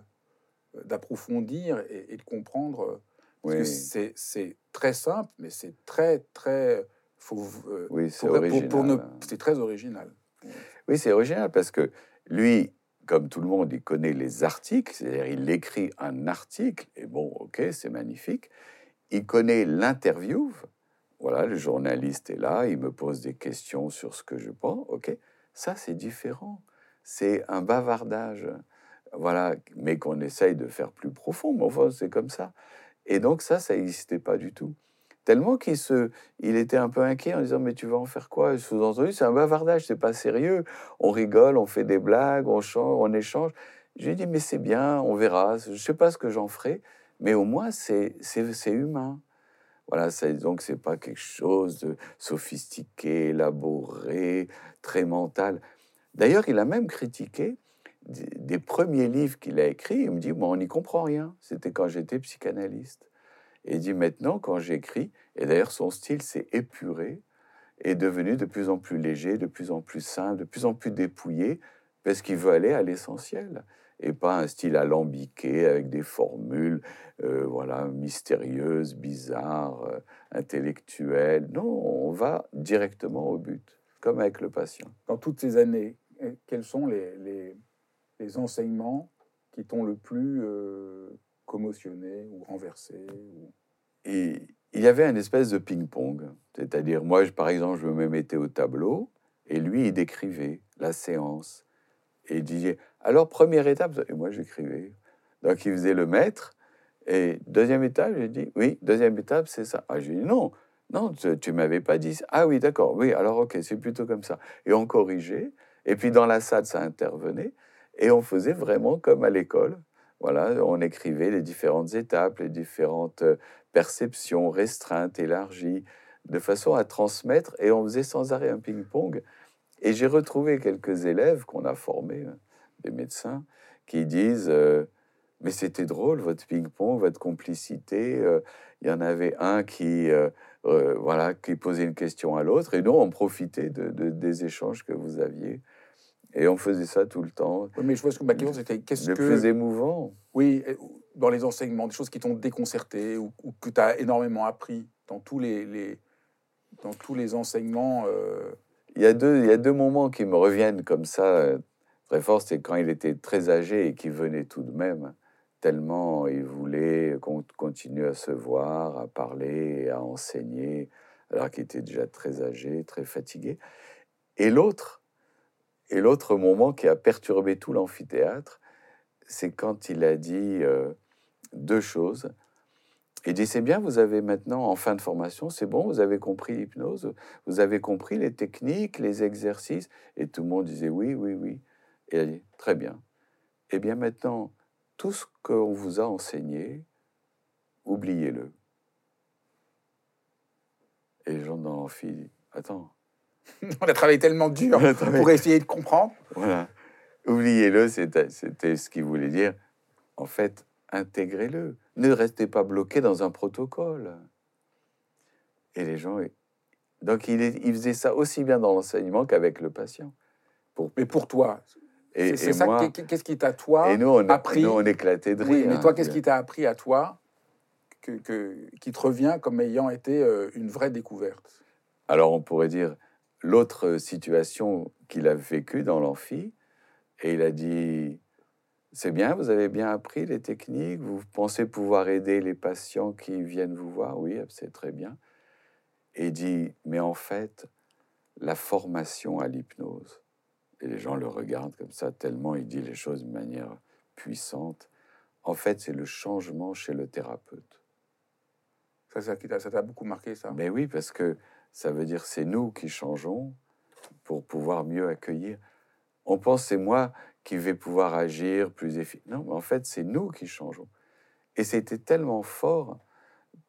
d'approfondir et, de comprendre. Parce que c'est très simple, mais c'est très, très. Faut, euh, oui, c'est original. C'est très original. Oui, c'est original parce que lui, comme tout le monde, il connaît les articles, c'est-à-dire il écrit un article, et bon, ok, c'est magnifique. Il connaît l'interview, voilà, le journaliste est là, il me pose des questions sur ce que je pense, ok. Ça, c'est différent. C'est un bavardage voilà, mais qu'on essaye de faire plus profond. Mais enfin, c'est comme ça. Et donc ça, ça n'existait pas du tout. Tellement qu'il se, il était un peu inquiet en disant mais tu vas en faire quoi? Sous-entendu, c'est un bavardage, c'est pas sérieux. On rigole, on fait des blagues, on change, on échange. Je dit mais c'est bien, on verra. Je sais pas ce que j'en ferai, mais au moins c'est c'est humain. Voilà, donc c'est pas quelque chose de sophistiqué, élaboré, très mental. D'ailleurs, il a même critiqué des premiers livres qu'il a écrits, il me dit, moi, on n'y comprend rien. C'était quand j'étais psychanalyste. Et il dit, maintenant, quand j'écris, et d'ailleurs, son style s'est épuré, est devenu de plus en plus léger, de plus en plus simple, de plus en plus dépouillé, parce qu'il veut aller à l'essentiel. et pas un style alambiqué avec des formules euh, voilà, mystérieuses, bizarres, euh, intellectuelles. Non, on va directement au but, comme avec le patient. Dans toutes ces années, eh, quels sont les, les enseignements qui t'ont le plus euh, commotionné ou renversé. Et il y avait un espèce de ping-pong. C'est-à-dire, moi, je- par exemple, je me mettais au tableau et lui, il décrivait la séance. Et il disait, alors, première étape, et moi, j'écrivais. Donc, il faisait le maître. Et deuxième étape, j'ai dit, oui, deuxième étape, c'est ça. Ah, j'ai dit, non, non, tu, tu m'avais pas dit ça. Ah oui, d'accord, oui, alors, ok, c'est plutôt comme ça. Et on corrigeait. Et puis, dans la salle, ça intervenait. Et on faisait vraiment comme à l'école. Voilà, on écrivait les différentes étapes, les différentes euh, perceptions restreintes, élargies, de façon à transmettre. Et on faisait sans arrêt un ping-pong. Et j'ai retrouvé quelques élèves qu'on a formés, euh, des médecins, qui disent euh, Mais c'était drôle, votre ping-pong, votre complicité. euh, Il y en avait un qui, voilà, qui posait une question à l'autre, et nous, on profitait de- des échanges que vous aviez. Et on faisait ça tout le temps. Oui, mais je pense que ma question c'était qu'est-ce Le que plus émouvant. oui dans les enseignements des choses qui t'ont déconcerté ou, ou que tu as énormément appris dans tous les, les- dans tous les enseignements euh, Il y, a deux, il y a deux moments qui me reviennent comme ça euh, très fort. C'est quand il était très âgé et qu'il venait tout de même, tellement il voulait qu'on continue à se voir, à parler, et à enseigner, alors qu'il était déjà très âgé, très fatigué. Et l'autre, et l'autre moment qui a perturbé tout l'amphithéâtre, c'est quand il a dit euh, deux choses. Il dit, c'est bien, vous avez maintenant, en fin de formation, c'est bon, vous avez compris l'hypnose, vous avez compris les techniques, les exercices. Et tout le monde disait, oui, oui, oui. Et elle dit, très bien. Eh bien maintenant, tout ce qu'on vous a enseigné, oubliez-le. Et les gens dans l'amphi attends, on a travaillé tellement dur a pour essayer de comprendre voilà, oubliez-le, c'était ce qu'il voulait dire. En fait, intégrez-le. Ne restez pas bloqué dans un protocole. Et les gens. Donc, il, est- il faisait ça aussi bien dans l'enseignement qu'avec le patient. mais pour toi Et, c'est ça qu'est-ce qui t'a toi et nous, on, appris nous, on éclatait de Oui, rire. mais hein. toi, qu'est-ce qui t'a appris à toi que, que- qui te revient comme ayant été euh, une vraie découverte? Alors, on pourrait dire l'autre situation qu'il a vécue dans l'amphi, et il a dit C'est bien, vous avez bien appris les techniques, vous pensez pouvoir aider les patients qui viennent vous voir Oui, c'est très bien. Et il dit Mais en fait, la formation à l'hypnose, et les gens le regardent comme ça, tellement il dit les choses de manière puissante. En fait, c'est le changement chez le thérapeute. Ça, ça t'a- beaucoup marqué, ça Mais oui, parce que ça veut dire c'est nous qui changeons pour pouvoir mieux accueillir. On pense c'est moi qui vais pouvoir agir plus efficacement. Non, mais en fait, c'est nous qui changeons. Et c'était tellement fort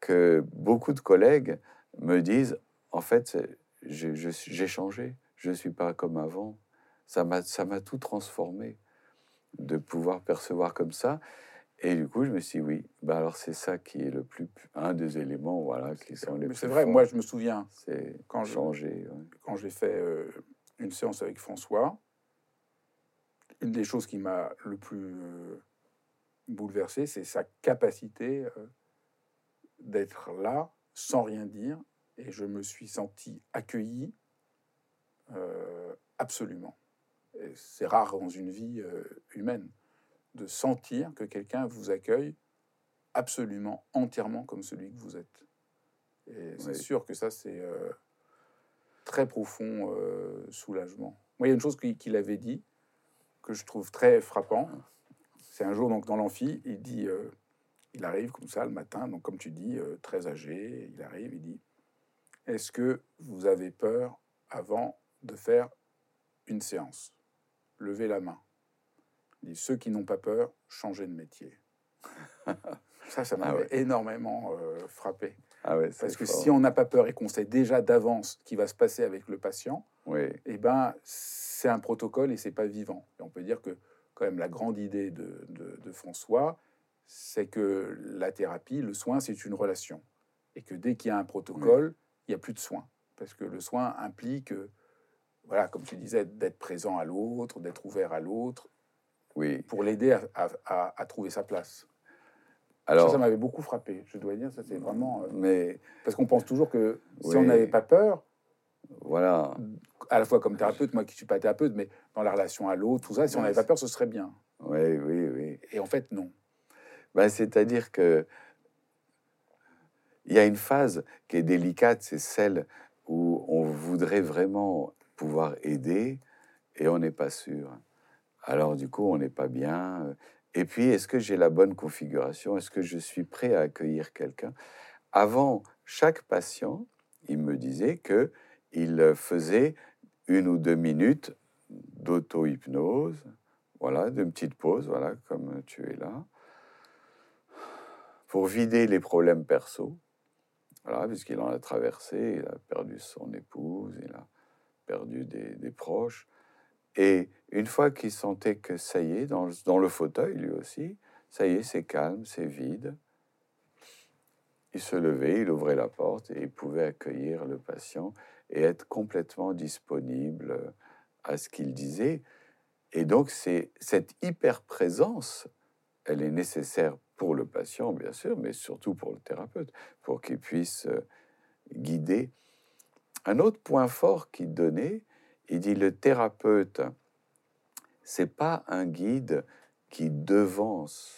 que beaucoup de collègues me disent en fait, j'ai changé, je ne suis pas comme avant. Ça m'a tout transformé de pouvoir percevoir comme ça. Et du coup, je me suis dit, oui, bah alors c'est ça qui est le plus, un des éléments, voilà, qui sont les plus C'est vrai, forts. moi, je me souviens, c'est quand ouais. quand j'ai fait euh, une séance avec François, une des choses qui m'a le plus euh, bouleversé, c'est sa capacité euh, d'être là sans rien dire. Et je me suis senti accueilli absolument. C'est rare dans une vie humaine de sentir que quelqu'un vous accueille absolument, entièrement comme celui que vous êtes. Et c'est sûr que ça, c'est euh, très profond euh, soulagement. Moi, il y a une chose qu'il qu'il avait dit que je trouve très frappant. C'est un jour donc dans l'amphi, il dit, euh, il arrive comme ça le matin, donc comme tu dis, euh, très âgé, il arrive, il dit, est-ce que vous avez peur avant de faire une séance? Levez la main. Dit, ceux qui n'ont pas peur, changez de métier. ça, ça m'avait ouais. énormément euh, frappé. Ah ouais, Parce que fort. si on n'a pas peur et qu'on sait déjà d'avance ce qui va se passer avec le patient, Oui, eh ben, c'est un protocole et c'est pas vivant. Et on peut dire que quand même la grande idée de, de- de François, c'est que la thérapie, le soin, c'est une relation. Et que dès qu'il y a un protocole, il n'y a plus de soin. Parce que le soin implique, euh, voilà, comme tu disais, d'être présent à l'autre, d'être ouvert à l'autre. Oui. pour l'aider à, à- à- à trouver sa place. Alors, ça, ça m'avait beaucoup frappé, je dois dire. Ça, c'est vraiment. euh, mais parce qu'on pense toujours que si Oui. on n'avait pas peur, voilà. à la fois comme thérapeute, moi qui suis pas thérapeute, mais dans la relation à l'autre, tout ça, si on n'avait pas peur, ce serait bien. Oui, oui, oui. Et en fait, non. Ben, C'est-à-dire que il y a une phase qui est délicate, c'est celle où on voudrait vraiment pouvoir aider et on n'est pas sûr. Alors du coup, on n'est pas bien. Et puis, est-ce que j'ai la bonne configuration? Est-ce que je suis prêt à accueillir quelqu'un? Avant chaque patient, il me disait que il faisait une ou deux minutes d'auto-hypnose, voilà, d'une petite pause, voilà, comme tu es là, pour vider les problèmes perso, voilà, puisqu'il en a traversé, il a perdu son épouse, il a perdu des proches. Et une fois qu'il sentait que ça y est, dans, le- fauteuil lui aussi, ça y est, c'est calme, c'est vide, il se levait, il ouvrait la porte et il pouvait accueillir le patient et être complètement disponible à ce qu'il disait. Et donc, c'est cette hyper-présence, elle est nécessaire pour le patient, bien sûr, mais surtout pour le thérapeute, pour qu'il puisse euh, guider. Un autre point fort qu'il donnait, il dit le thérapeute, c'est pas un guide qui devance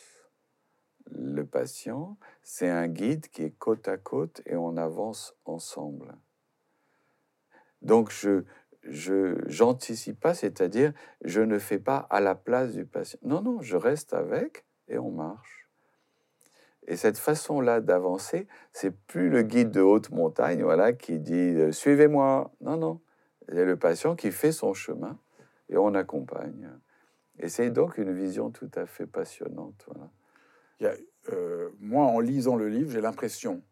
le patient, c'est un guide qui est côte à côte et on avance ensemble. Donc je je j'anticipe pas, c'est-à-dire je ne fais pas à la place du patient. Non non, je reste avec et on marche. Et cette façon-là d'avancer, c'est plus le guide de haute montagne, voilà, qui dit euh, suivez-moi. Non non, c'est le patient qui fait son chemin et on accompagne. Et c'est donc une vision tout à fait passionnante. Voilà. Il y a, euh, moi, en lisant le livre, j'ai l'impression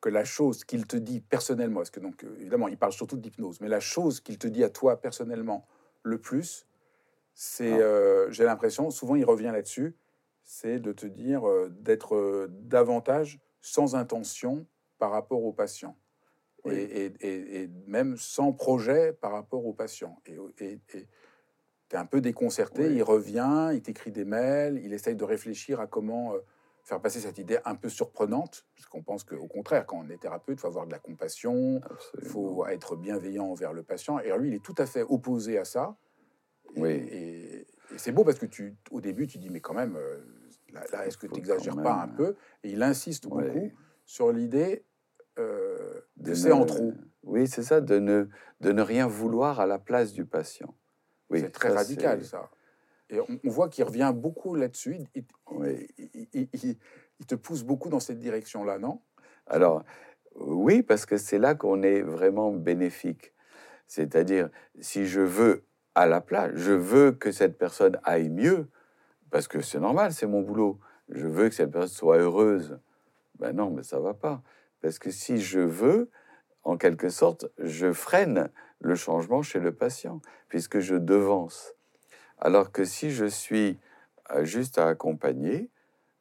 que la chose qu'il te dit personnellement, parce que donc euh, évidemment, il parle surtout de l'hypnose, mais la chose qu'il te dit à toi personnellement le plus, c'est, Ah. euh, j'ai l'impression, souvent il revient là-dessus, c'est de te dire euh, d'être davantage sans intention par rapport au patient. Oui. Et, et- et- et même sans projet par rapport au patient. Et tu es un peu déconcerté, Oui. il revient, il t'écrit des mails, il essaye de réfléchir à comment euh, faire passer cette idée un peu surprenante, parce qu'on pense qu'au contraire, quand on est thérapeute, il faut avoir de la compassion, il faut être bienveillant envers le patient. Et lui, il est tout à fait opposé à ça. Et, Oui. et- et c'est beau parce que tu, au début, tu dis, mais quand même, euh, là, là, est-ce que tu n'exagères pas un même. peu? Et il insiste Ouais. beaucoup sur l'idée euh, de c'est en trop. Oui, c'est ça, de ne, de ne rien vouloir à la place du patient. Oui, c'est très ça, radical, ça. Et on, on voit qu'il revient beaucoup là-dessus. Oui. il- il- il te pousse beaucoup dans cette direction-là, non? Alors, oui, parce que c'est là qu'on est vraiment bénéfique. C'est-à-dire, si je veux à la place, je veux que cette personne aille mieux, parce que c'est normal, c'est mon boulot. Je veux que cette personne soit heureuse. Ben non, mais ça va pas. Parce que si je veux, en quelque sorte, je freine le changement chez le patient, puisque je devance. Alors que si je suis euh, juste à accompagner,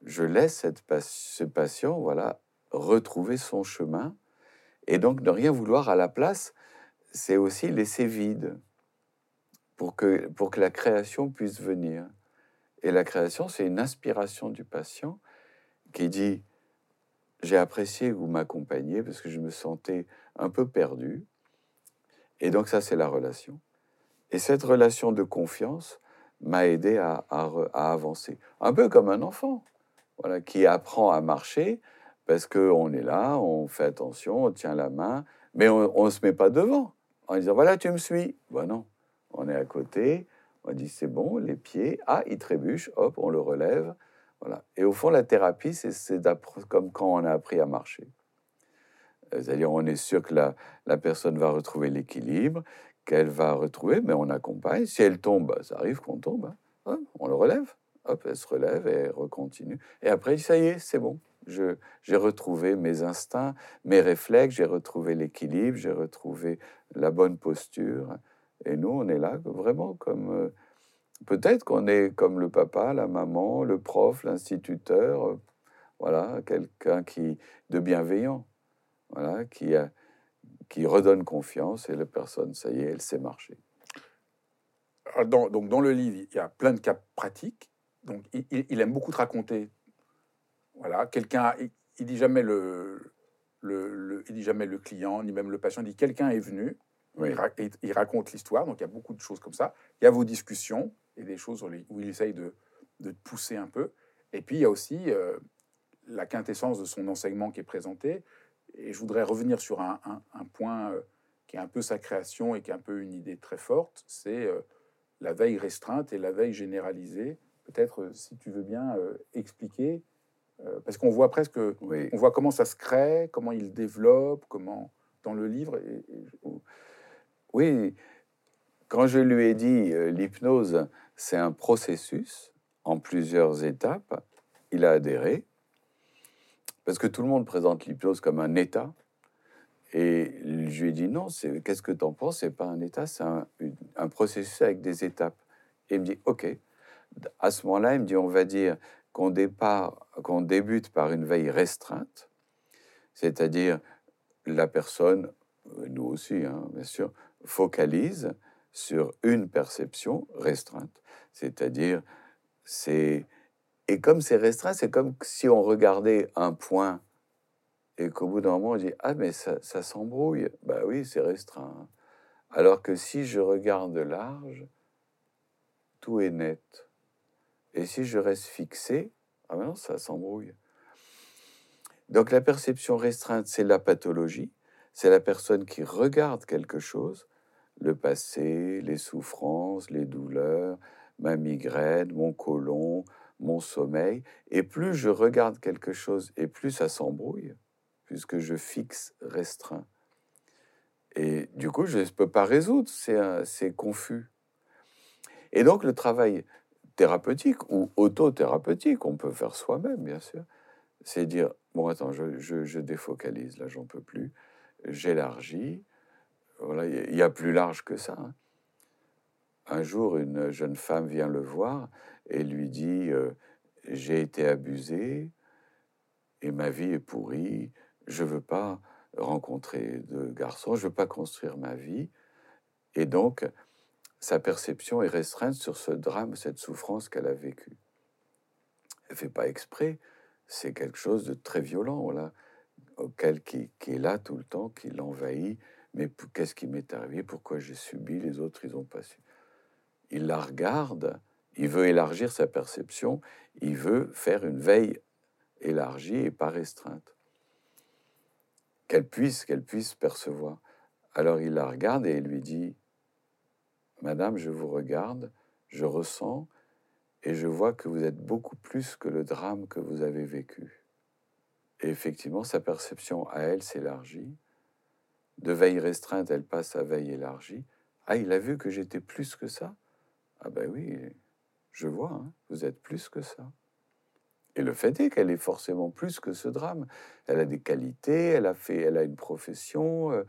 je laisse ce patient voilà, retrouver son chemin. Et donc, ne rien vouloir à la place, c'est aussi laisser vide pour que, pour que la création puisse venir. Et la création, c'est une inspiration du patient qui dit J'ai apprécié que vous m'accompagniez parce que je me sentais un peu perdu. Et donc, ça, c'est la relation. Et cette relation de confiance m'a aidé à, avancer. Un peu comme un enfant voilà, qui apprend à marcher parce qu'on est là, on fait attention, on tient la main, mais on ne se met pas devant en disant voilà, tu me suis. Ben non, on est à côté, on dit c'est bon, les pieds, ah, il trébuche, hop, on le relève. Et au fond, la thérapie, c'est- comme quand on a appris à marcher. Euh, C'est-à-dire, on est sûr que la, personne va retrouver l'équilibre, qu'elle va retrouver, mais on accompagne. Si elle tombe, bah, ça arrive qu'on tombe, hein. On le relève. Hop, elle se relève et elle recontinue. Et après, ça y est, c'est bon. J'ai retrouvé mes instincts, mes réflexes, j'ai retrouvé l'équilibre, j'ai retrouvé la bonne posture. Et nous, on est là vraiment comme... Peut-être qu'on est comme le papa, la maman, le prof, l'instituteur, euh, voilà, quelqu'un qui de bienveillant, voilà, qui, a- qui redonne confiance et la personne, ça y est, elle sait marcher. dans, donc dans le livre, il y a plein de cas pratiques. Donc il, il aime beaucoup te raconter. Voilà, quelqu'un, il, il, dit jamais le, le, le, il dit jamais le client ni même le patient. Il dit quelqu'un est venu. Oui. Il raconte l'histoire. Donc il y a beaucoup de choses comme ça. Il y a vos discussions et des choses où il essaye de, de te pousser un peu. Et puis il y a aussi euh, la quintessence de son enseignement qui est présenté. Et je voudrais revenir sur un, un- un point euh, qui est un peu sa création et qui est un peu une idée très forte, c'est euh, la veille restreinte et la veille généralisée. Peut-être, si tu veux bien expliquer, parce qu'on voit presque, Oui. on voit comment ça se crée, comment il développe, comment dans le livre. Et, et je- Oui, quand je lui ai dit l'hypnose, c'est un processus en plusieurs étapes, il a adhéré. Parce que tout le monde présente l'hypnose comme un état. Et je lui ai dit non, c'est qu'est-ce que tu en penses? C'est pas un état, c'est un, processus avec des étapes. Et il me dit ok. À ce moment-là, il me dit on va dire qu'on débute par une veille restreinte, c'est-à-dire la personne, euh, nous aussi, hein, bien sûr, focalise sur une perception restreinte, c'est-à-dire c'est et comme c'est restreint, c'est comme si on regardait un point et qu'au bout d'un moment on dit ah mais ça, ça s'embrouille, bah oui c'est restreint. Alors que si je regarde large, tout est net. Et si je reste fixé, ah ben non ça s'embrouille. Donc la perception restreinte c'est la pathologie, c'est la personne qui regarde quelque chose le passé, les souffrances, les douleurs, ma migraine, mon côlon, mon sommeil. Et plus je regarde quelque chose, et plus ça s'embrouille, puisque je fixe restreint. Et du coup, je ne peux pas résoudre, c'est confus. Et donc, le travail thérapeutique ou autothérapeutique, on peut faire soi-même, bien sûr, c'est dire, bon, attends, je, je- je défocalise, là, j'en peux plus, j'élargis, il y a plus large que ça. hein. Un jour, une jeune femme vient le voir et lui dit euh, J'ai été abusée et ma vie est pourrie. Je veux pas rencontrer de garçons, je veux pas construire ma vie. Et donc, sa perception est restreinte sur ce drame, cette souffrance qu'elle a vécue. Elle fait pas exprès. C'est quelque chose de très violent, voilà, auquel qui, qui est là tout le temps, qui l'envahit mais qu'est-ce qui m'est arrivé? Pourquoi j'ai subi? Les autres, ils n'ont pas su. Il la regarde, il veut élargir sa perception, il veut faire une veille élargie et pas restreinte. Qu'elle puisse, qu'elle puisse percevoir. Alors il la regarde et il lui dit Madame, je vous regarde, je ressens et je vois que vous êtes beaucoup plus que le drame que vous avez vécu. Et effectivement, sa perception à elle s'élargit de veille restreinte, elle passe à veille élargie. Ah, il a vu que j'étais plus que ça? Ah ben oui, je vois, hein, vous êtes plus que ça. Et le fait est qu'elle est forcément plus que ce drame. Elle a des qualités, elle a fait, elle a une profession, euh,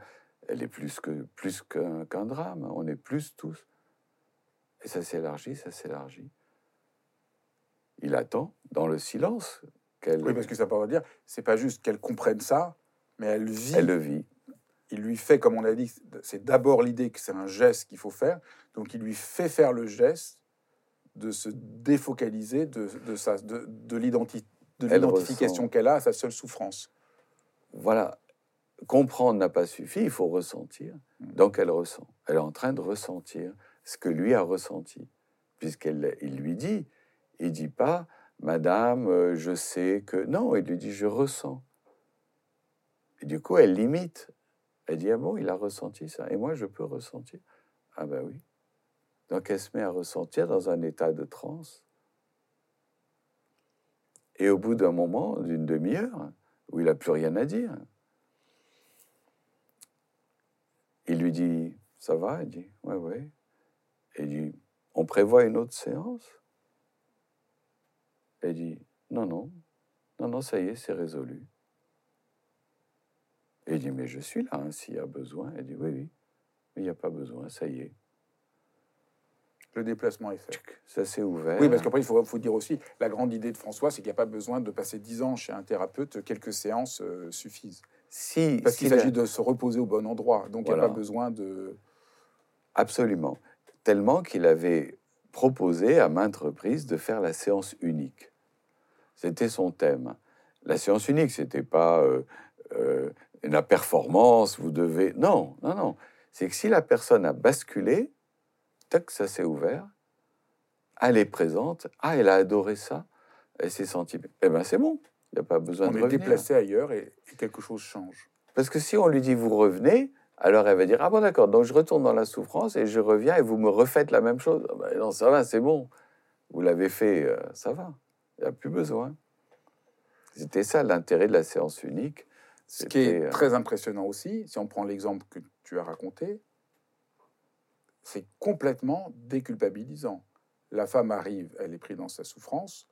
elle est plus que plus qu'un drame. On est plus tous. Et ça s'élargit, ça s'élargit. Il attend dans le silence qu'elle Oui, parce que ça veut dire, c'est pas juste qu'elle comprenne ça, mais elle vit. elle le vit. Il lui fait, comme on a dit, c'est d'abord l'idée que c'est un geste qu'il faut faire. Donc il lui fait faire le geste de se défocaliser de, de, sa- de, de l'identification qu'elle a à sa seule souffrance. Voilà. Comprendre n'a pas suffi, il faut ressentir. Donc elle ressent. Elle est en train de ressentir ce que lui a ressenti. Puisqu'il il lui dit, il dit pas, Madame, euh, je sais que... Non, il lui dit, je ressens. Et du coup, elle limite. Elle dit, ah bon, il a ressenti ça. Et moi, je peux ressentir. Ah ben oui. Donc elle se met à ressentir dans un état de transe. Et au bout d'un moment, d'une demi-heure, où il n'a plus rien à dire, il lui dit Ça va? Elle dit Ouais, ouais. Et il dit On prévoit une autre séance? Elle dit Non, non. Non, non, ça y est, c'est résolu. Et il dit Mais je suis là, hein, s'il y a besoin. Elle dit Oui, oui. Mais il n'y a pas besoin, ça y est. Le déplacement est fait. Ça s'est ouvert. Oui, parce qu'après, il faut, faut dire aussi, la grande idée de François, c'est qu'il n'y a pas besoin de passer dix ans chez un thérapeute, quelques séances euh, suffisent. si, Parce si qu'il la- s'agit de se reposer au bon endroit. Donc il n'y a pas besoin de... Absolument. tellement qu'il avait proposé à maintes reprises de faire la séance unique. C'était son thème. La séance unique, c'était pas euh, euh, la performance, vous devez. Non, non, non. C'est que si la personne a basculé, tac, ça s'est ouvert, elle est présente, ah, elle a adoré ça, elle s'est sentie. Eh bien, c'est bon, il n'y a pas besoin on de est revenir. déplacé ailleurs et, et quelque chose change. Parce que si on lui dit vous revenez, alors elle va dire ah bon d'accord, donc je retourne dans la souffrance et je reviens et vous me refaites la même chose. Ah ben non, ça va, c'est bon. Vous l'avez fait, euh, ça va. Il n'y a plus besoin. C'était ça l'intérêt de la séance unique. Ce qui est euh, très impressionnant aussi, si on prend l'exemple que tu as raconté, c'est complètement déculpabilisant. La femme arrive, elle est prise dans sa souffrance,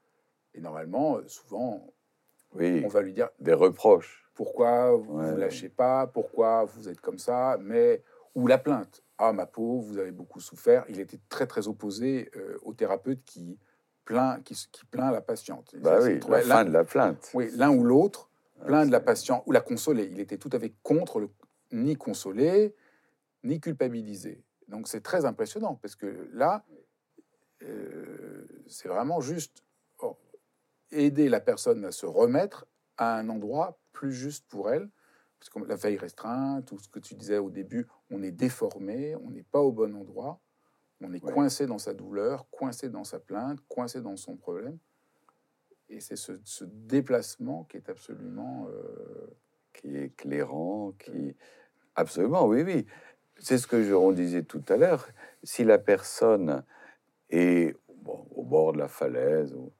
et normalement, euh, souvent, Oui, on va lui dire des reproches. pourquoi vous ne ouais. lâchez pas, pourquoi vous êtes comme ça, mais ou la plainte. Ah ma pauvre, vous avez beaucoup souffert. Il était très très opposé euh, au thérapeute qui plaint, qui, qui plaint la patiente. Bah ça, oui, la de la plainte. Oui, l'un ou l'autre, de la patiente ou la consoler. Il était tout à fait contre le, ni consoler, ni culpabiliser. Donc c'est très impressionnant parce que là, euh, c'est vraiment juste oh, aider la personne à se remettre à un endroit plus juste pour elle. Parce que la veille restreinte, tout ce que tu disais au début, on est déformé, on n'est pas au bon endroit, on est Ouais. coincé dans sa douleur, coincé dans sa plainte, coincé dans son problème. Et c'est ce, ce déplacement qui est absolument... euh, qui est éclairant, qui... Absolument, oui, oui. C'est ce que je, on disait tout à l'heure. Si la personne est bon, au bord de la falaise, ou,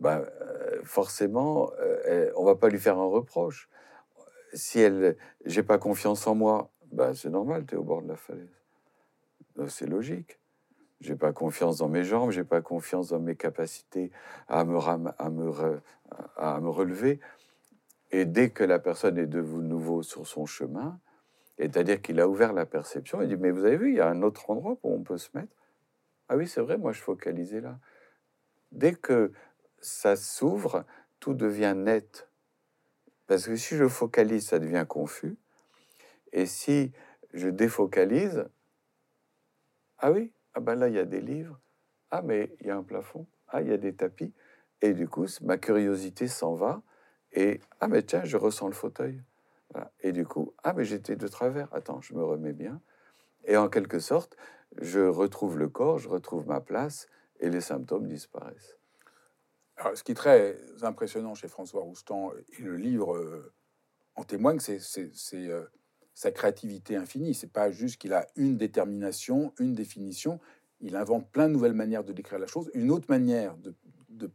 ben, euh, forcément, euh, on va pas lui faire un reproche. Si elle, j'ai pas confiance en moi, ben, c'est normal, tu es au bord de la falaise. C'est logique. J'ai pas confiance dans mes jambes, j'ai pas confiance dans mes capacités à me, ram- à me, à me relever. Et dès que la personne est de nouveau sur son chemin, c'est-à-dire qu'il a ouvert la perception, il dit, mais vous avez vu, il y a un autre endroit où on peut se mettre? Ah oui, c'est vrai, moi je focalisais là. Dès que ça s'ouvre, tout devient net. Parce que si je focalise, ça devient confus. Et si je défocalise, ah oui, ah ben là, il y a des livres. Ah, mais il y a un plafond. Ah, il y a des tapis. Et du coup, ma curiosité s'en va. Et ah, mais tiens, je ressens le fauteuil. Et du coup, ah, mais j'étais de travers. Attends, je me remets bien. Et en quelque sorte, je retrouve le corps, je retrouve ma place et les symptômes disparaissent. Alors, ce qui est très impressionnant chez François Roustan, et le livre euh, en témoigne, c'est, euh, sa créativité infinie. C'est pas juste qu'il a une détermination, une définition. Il invente plein de nouvelles manières de décrire la chose. Une autre manière de, de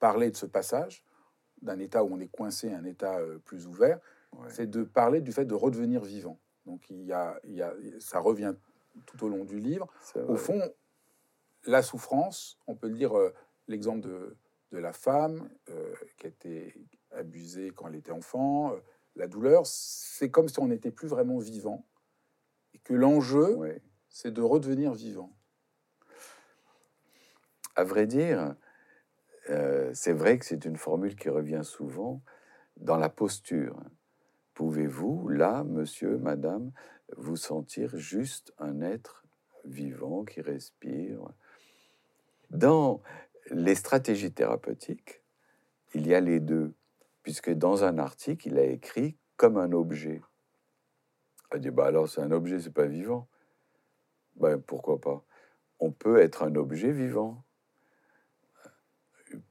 parler de ce passage, d'un état où on est coincé à un état euh, plus ouvert, Ouais. c'est de parler du fait de redevenir vivant. Donc il y a, il y a, ça revient tout au long du livre. Au fond, la souffrance, on peut dire euh, l'exemple de, de la femme euh, qui a été abusée quand elle était enfant, euh, la douleur, c'est comme si on n'était plus vraiment vivant. Et que l'enjeu, Ouais. c'est de redevenir vivant. À vrai dire, euh, c'est vrai que c'est une formule qui revient souvent dans la posture. Pouvez-vous, là, monsieur, madame, vous sentir juste un être vivant qui respire? Dans les stratégies thérapeutiques, il y a les deux, puisque dans un article, il a écrit comme un objet. Il dit, bah alors c'est un objet, c'est pas vivant. Ben, pourquoi pas? On peut être un objet vivant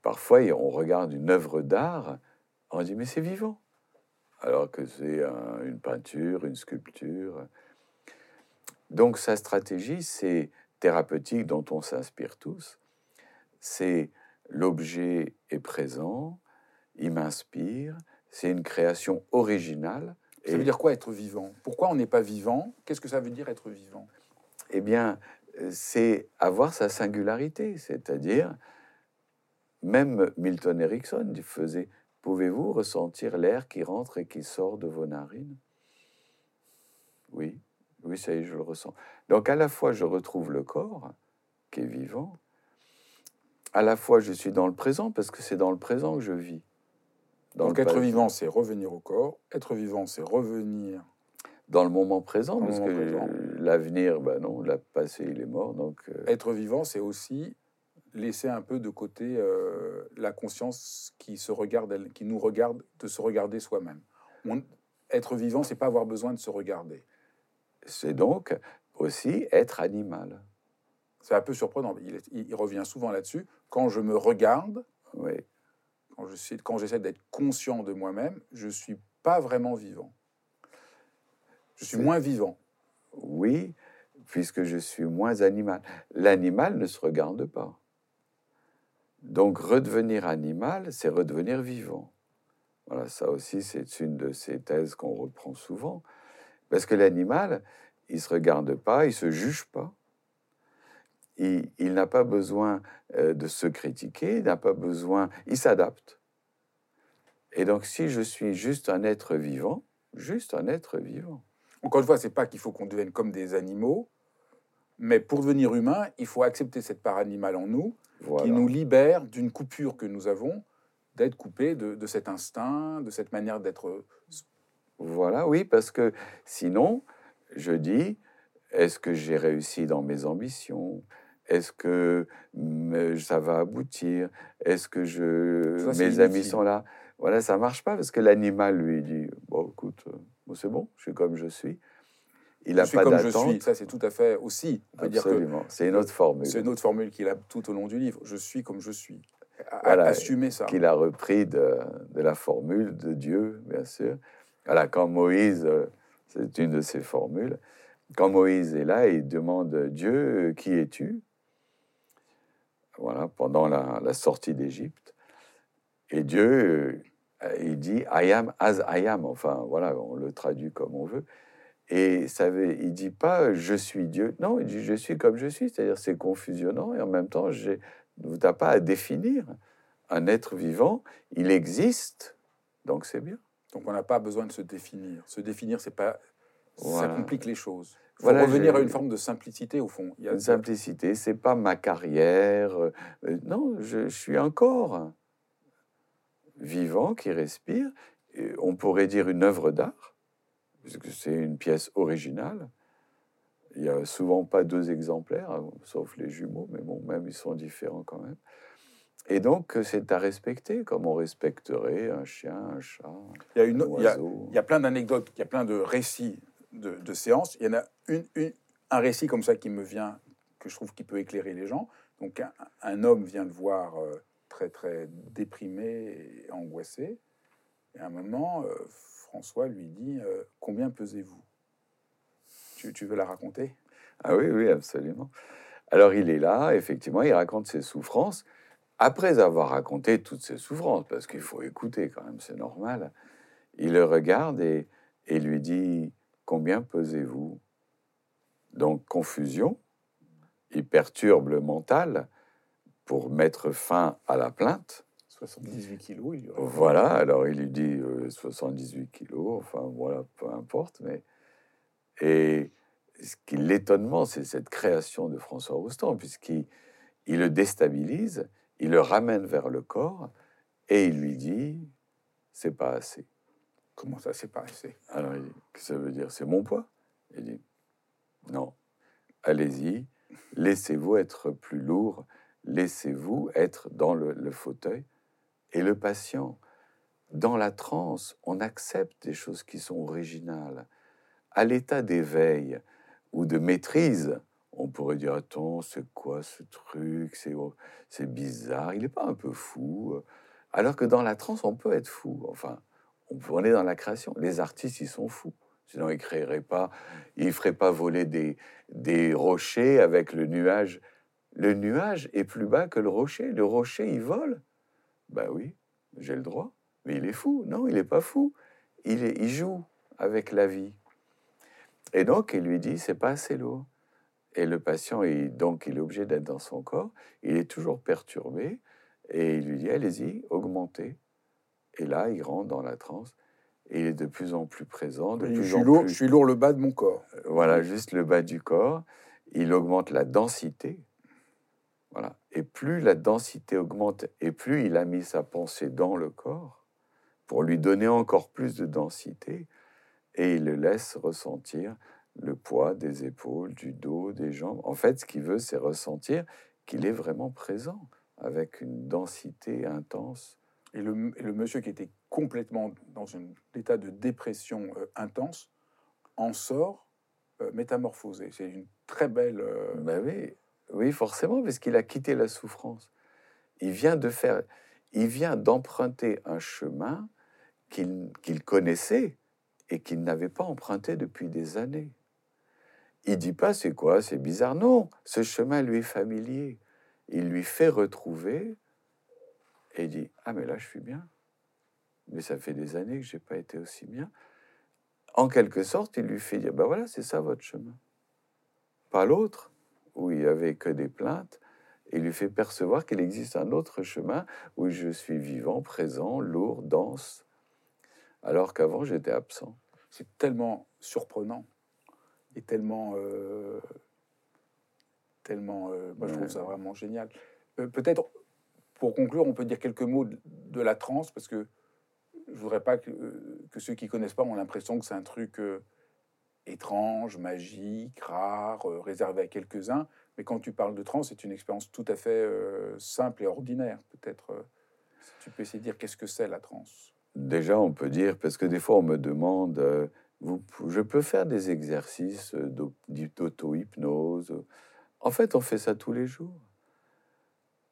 parfois, on regarde une œuvre d'art, on dit mais c'est vivant, alors que c'est un- une peinture, une sculpture. Donc sa stratégie, c'est thérapeutique dont on s'inspire tous. C'est l'objet est présent, il m'inspire, c'est une création originale. Ça veut dire quoi être vivant? Pourquoi on n'est pas vivant? Qu'est-ce que ça veut dire être vivant? Eh bien, euh, c'est avoir sa singularité, c'est-à-dire, même Milton Erickson faisait Pouvez-vous ressentir l'air qui rentre et qui sort de vos narines? Oui, oui, ça y est, je le ressens. Donc, à la fois, je retrouve le corps qui est vivant, à la fois, je suis dans le présent parce que c'est dans le présent que je vis. Dans Donc être vivant, c'est revenir au corps. Être vivant, c'est revenir. dans le moment présent, Dans parce moment que. L'avenir, ben non, l'a passé, il est mort. Donc, euh, Être vivant, c'est aussi laisser un peu de côté euh, la conscience qui se regarde, elle- qui nous regarde, de se regarder soi-même. Être vivant, c'est pas avoir besoin de se regarder. c'est donc aussi être animal. C'est un peu surprenant. Il, est- il- il revient souvent là-dessus. Quand je me regarde, Oui. Quand je suis- quand j'essaie d'être conscient de moi-même, je suis pas vraiment vivant. Je suis moins vivant. Oui, puisque je suis moins animal. L'animal ne se regarde pas. Donc redevenir animal, c'est redevenir vivant. Voilà, ça aussi, c'est une de ces thèses qu'on reprend souvent. Parce que l'animal, il ne se regarde pas, il ne se juge pas. Il, il n'a pas besoin euh, de se critiquer, il n'a pas besoin, il s'adapte. Et donc si je suis juste un être vivant, juste un être vivant, Encore une fois, c'est pas qu'il faut qu'on devienne comme des animaux, mais pour devenir humain, il faut accepter cette part animale en nous, voilà. qui nous libère d'une coupure que nous avons, d'être coupé de, de cet instinct, de cette manière d'être. Voilà, oui, parce que sinon, je dis, est-ce que j'ai réussi dans mes ambitions? Est-ce que me- ça va aboutir? Est-ce que je, Ça, mes amis inutile. sont là? Voilà, ça marche pas parce que l'animal lui dit, bon, écoute, euh, bon, c'est bon, je suis comme je suis. Il n'a pas comme je d'attente. suis. Ça, c'est tout à fait aussi. On peut dire que Absolument, c'est une autre formule c'est une autre formule qu'il a tout au long du livre. Je suis comme je suis. A- Voilà, Assumer ça. qu'il a repris de, de la formule de Dieu, bien sûr. Voilà, quand Moïse, euh, c'est une de ses formules, quand Moïse est là, il demande Dieu, euh, qui es-tu? Voilà, pendant la, la sortie d'Égypte. Et Dieu, euh, il dit I am as I am. Enfin, voilà, on le traduit comme on veut. Et ça veut, il dit pas je suis Dieu. Non, il dit je suis comme je suis. C'est-à-dire c'est confusionnant et en même temps, vous n'avez pas à définir un être vivant. Il existe, donc c'est bien. Donc, on n'a pas besoin de se définir. Se définir, c'est pas. Voilà. Ça complique les choses. Faut Voilà, revenir à une forme de simplicité, au fond. Il y a Une simplicité, c'est pas ma carrière. euh, euh, non, je, je suis un corps vivant qui respire. Et on pourrait dire une œuvre d'art, puisque c'est une pièce originale. Il n'y a souvent pas deux exemplaires, hein, sauf les jumeaux, mais bon, même ils sont différents quand même. Et donc, euh, c'est à respecter, comme on respecterait un chien, un chat, Il y a, une, un il y a, oiseau. il y a plein d'anecdotes, il y a plein de récits de, séances. Il y en a une, une- un récit comme ça qui me vient, que je trouve qui peut éclairer les gens. Donc, un, un homme vient le voir euh, très, très déprimé et angoissé. Et à un moment, euh, François lui dit euh, Combien pesez-vous? Tu, tu veux la raconter? Ah oui, oui, absolument. Alors il est là, effectivement, il raconte ses souffrances, après avoir raconté toutes ses souffrances, parce qu'il faut écouter quand même, c'est normal. Il le regarde et, et lui dit, combien pesez-vous Donc confusion, il perturbe le mental pour mettre fin à la plainte. 78 kilos, il. Voilà, alors il lui dit euh, 78 kilos, enfin voilà, peu importe, mais. Et ce qui l'étonnement, c'est cette création de François Roustan, puisqu'il il le déstabilise, il le ramène vers le corps, et il lui dit c'est pas assez. Comment ça s'est passé? Alors il dit que ça veut dire? C'est mon poids? Il dit non, allez-y, laissez-vous être plus lourd, laissez-vous être dans le, le fauteuil. Et le patient, dans la transe, on accepte des choses qui sont originales. À l'état d'éveil ou de maîtrise, on pourrait dire Attends, c'est quoi ce truc? C'est bizarre, il n'est pas un peu fou. Alors que dans la transe, on peut être fou. Enfin, on, est dans la création. Les artistes, ils sont fous. Sinon, ils créeraient pas, ils feraient pas voler des, des rochers avec le nuage. Le nuage est plus bas que le rocher. Le rocher, il vole. Ben oui, j'ai le droit. Mais il est fou. Non, il n'est pas fou. Il, il joue avec la vie. Et donc, il lui dit, c'est pas assez lourd. Et le patient, il, donc, il est obligé d'être dans son corps. Il est toujours perturbé. Et il lui dit, allez-y, augmentez. Et là, il rentre dans la transe. Et il est de plus en plus présent, de je plus suis, en lourd, plus je suis lourd le bas de mon corps. voilà, juste le bas du corps. Il augmente la densité. Voilà. Et plus la densité augmente, et plus il a mis sa pensée dans le corps, pour lui donner encore plus de densité, et il le laisse ressentir le poids des épaules, du dos, des jambes. En fait, ce qu'il veut, c'est ressentir qu'il est vraiment présent, avec une densité intense. Et le, monsieur qui était complètement dans un état de dépression euh, intense en sort euh, métamorphosé. C'est une très belle. euh, Ben oui, oui, forcément, parce qu'il a quitté la souffrance. Il vient de faire, il vient d'emprunter un chemin qu'il qu'il connaissait et qu'il n'avait pas emprunté depuis des années. Il dit pas c'est quoi, c'est bizarre. Non, ce chemin lui est familier. Il lui fait retrouver et il dit ah mais là je suis bien. Mais ça fait des années que j'ai pas été aussi bien. En quelque sorte, il lui fait dire ben voilà, c'est ça votre chemin, pas l'autre où il n'y avait que des plaintes, et il lui fait percevoir qu'il existe un autre chemin où je suis vivant, présent, lourd, dense, alors qu'avant j'étais absent. c'est tellement surprenant et tellement. euh, tellement. euh, moi, je trouve ça vraiment génial. Euh, Peut-être, pour conclure, on peut dire quelques mots de, la transe, parce que je voudrais pas que, euh, que ceux qui connaissent pas ont l'impression que c'est un truc euh, étrange, magique, rare, euh, réservé à quelques-uns. Mais quand tu parles de transe, c'est une expérience tout à fait simple et ordinaire. Peut-être, si tu peux essayer de dire qu'est-ce que c'est la transe. Déjà, on peut dire, parce que des fois on me demande, vous, je peux faire des exercices d'au- d'auto-hypnose? En fait, on fait ça tous les jours.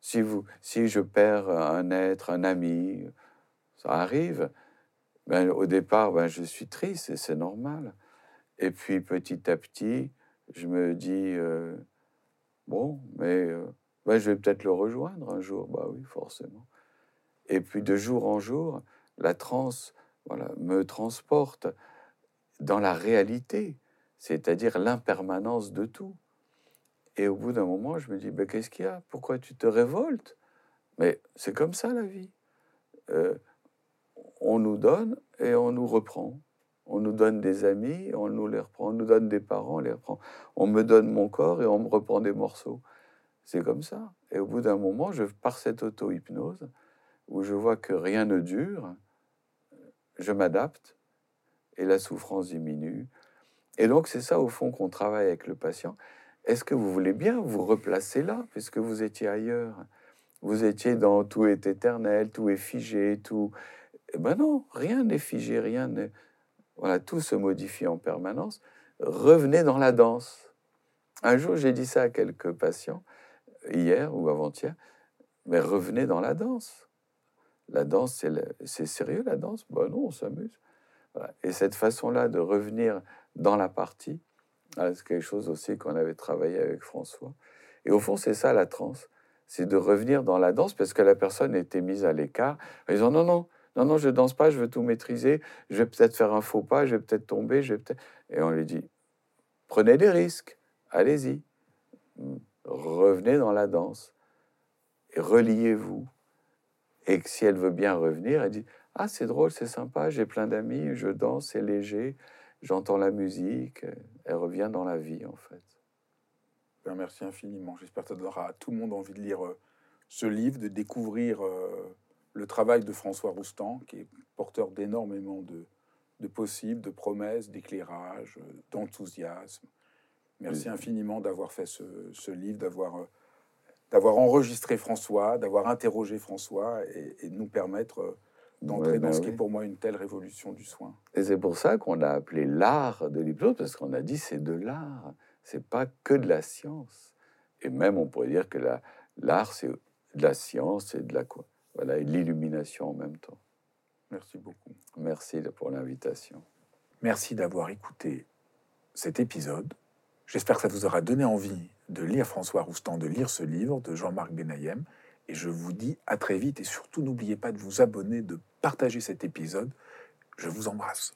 Si, vous, si je perds un être, un ami, ça arrive. Ben, au départ, ben, je suis triste et c'est normal. Et puis petit à petit, je me dis, euh, bon, mais euh, ben, je vais peut-être le rejoindre un jour. Bah oui, forcément. Et puis de jour en jour, la transe voilà, me transporte dans la réalité, c'est-à-dire l'impermanence de tout. Et au bout d'un moment, je me dis, ben, qu'est-ce qu'il y a? Pourquoi tu te révoltes? Mais c'est comme ça la vie. Euh, on nous donne et on nous reprend. On nous donne des amis, on nous les reprend. On nous donne des parents, on les reprend. On me donne mon corps et on me reprend des morceaux. C'est comme ça. Et au bout d'un moment, je par cette auto-hypnose, où je vois que rien ne dure, je m'adapte et la souffrance diminue. Et donc c'est ça au fond qu'on travaille avec le patient. Est-ce que vous voulez bien vous replacer là, puisque vous étiez ailleurs? Vous étiez dans tout est éternel, tout est figé, tout... Eh ben non, rien n'est figé, rien n'est... Voilà, tout se modifie en permanence. Revenez dans la danse. Un jour, j'ai dit ça à quelques patients, hier ou avant-hier, mais revenez dans la danse. La danse, c'est sérieux la danse? Ben non, on s'amuse. Et cette façon-là de revenir dans la partie, c'est quelque chose aussi qu'on avait travaillé avec François. Et au fond, c'est ça la transe, c'est de revenir dans la danse parce que la personne était mise à l'écart en disant non, non, non, non, je danse pas, je veux tout maîtriser, je vais peut-être faire un faux pas, je vais peut-être tomber, je vais peut-être. Et on lui dit prenez des risques, allez-y, revenez dans la danse reliez-vous. Et si elle veut bien revenir, elle dit Ah, c'est drôle, c'est sympa, j'ai plein d'amis, je danse, c'est léger, j'entends la musique. Elle revient dans la vie, en fait. Ben, merci infiniment. J'espère que ça donnera à tout le monde envie de lire euh, ce livre, de découvrir euh, le travail de François Roustan, qui est porteur d'énormément de, de possibles, de promesses, d'éclairage, euh, d'enthousiasme. Merci Oui. infiniment d'avoir fait ce, ce livre, d'avoir euh, d'avoir enregistré François, d'avoir interrogé François et, et de nous permettre d'entrer Ouais, dans ben ce qui est pour moi une telle révolution du soin. Et c'est pour ça qu'on a appelé l'art de l'hypnose, parce qu'on a dit c'est de l'art, c'est pas que de la science. Et même on pourrait dire que la- l'art c'est de la science et de la quoi, voilà, et de l'illumination en même temps. Merci beaucoup. Merci pour l'invitation. Merci d'avoir écouté cet épisode. J'espère que ça vous aura donné envie de lire François Roustan, de lire ce livre de Jean-Marc Benayem. Et je vous dis à très vite et surtout n'oubliez pas de vous abonner, de partager cet épisode. Je vous embrasse.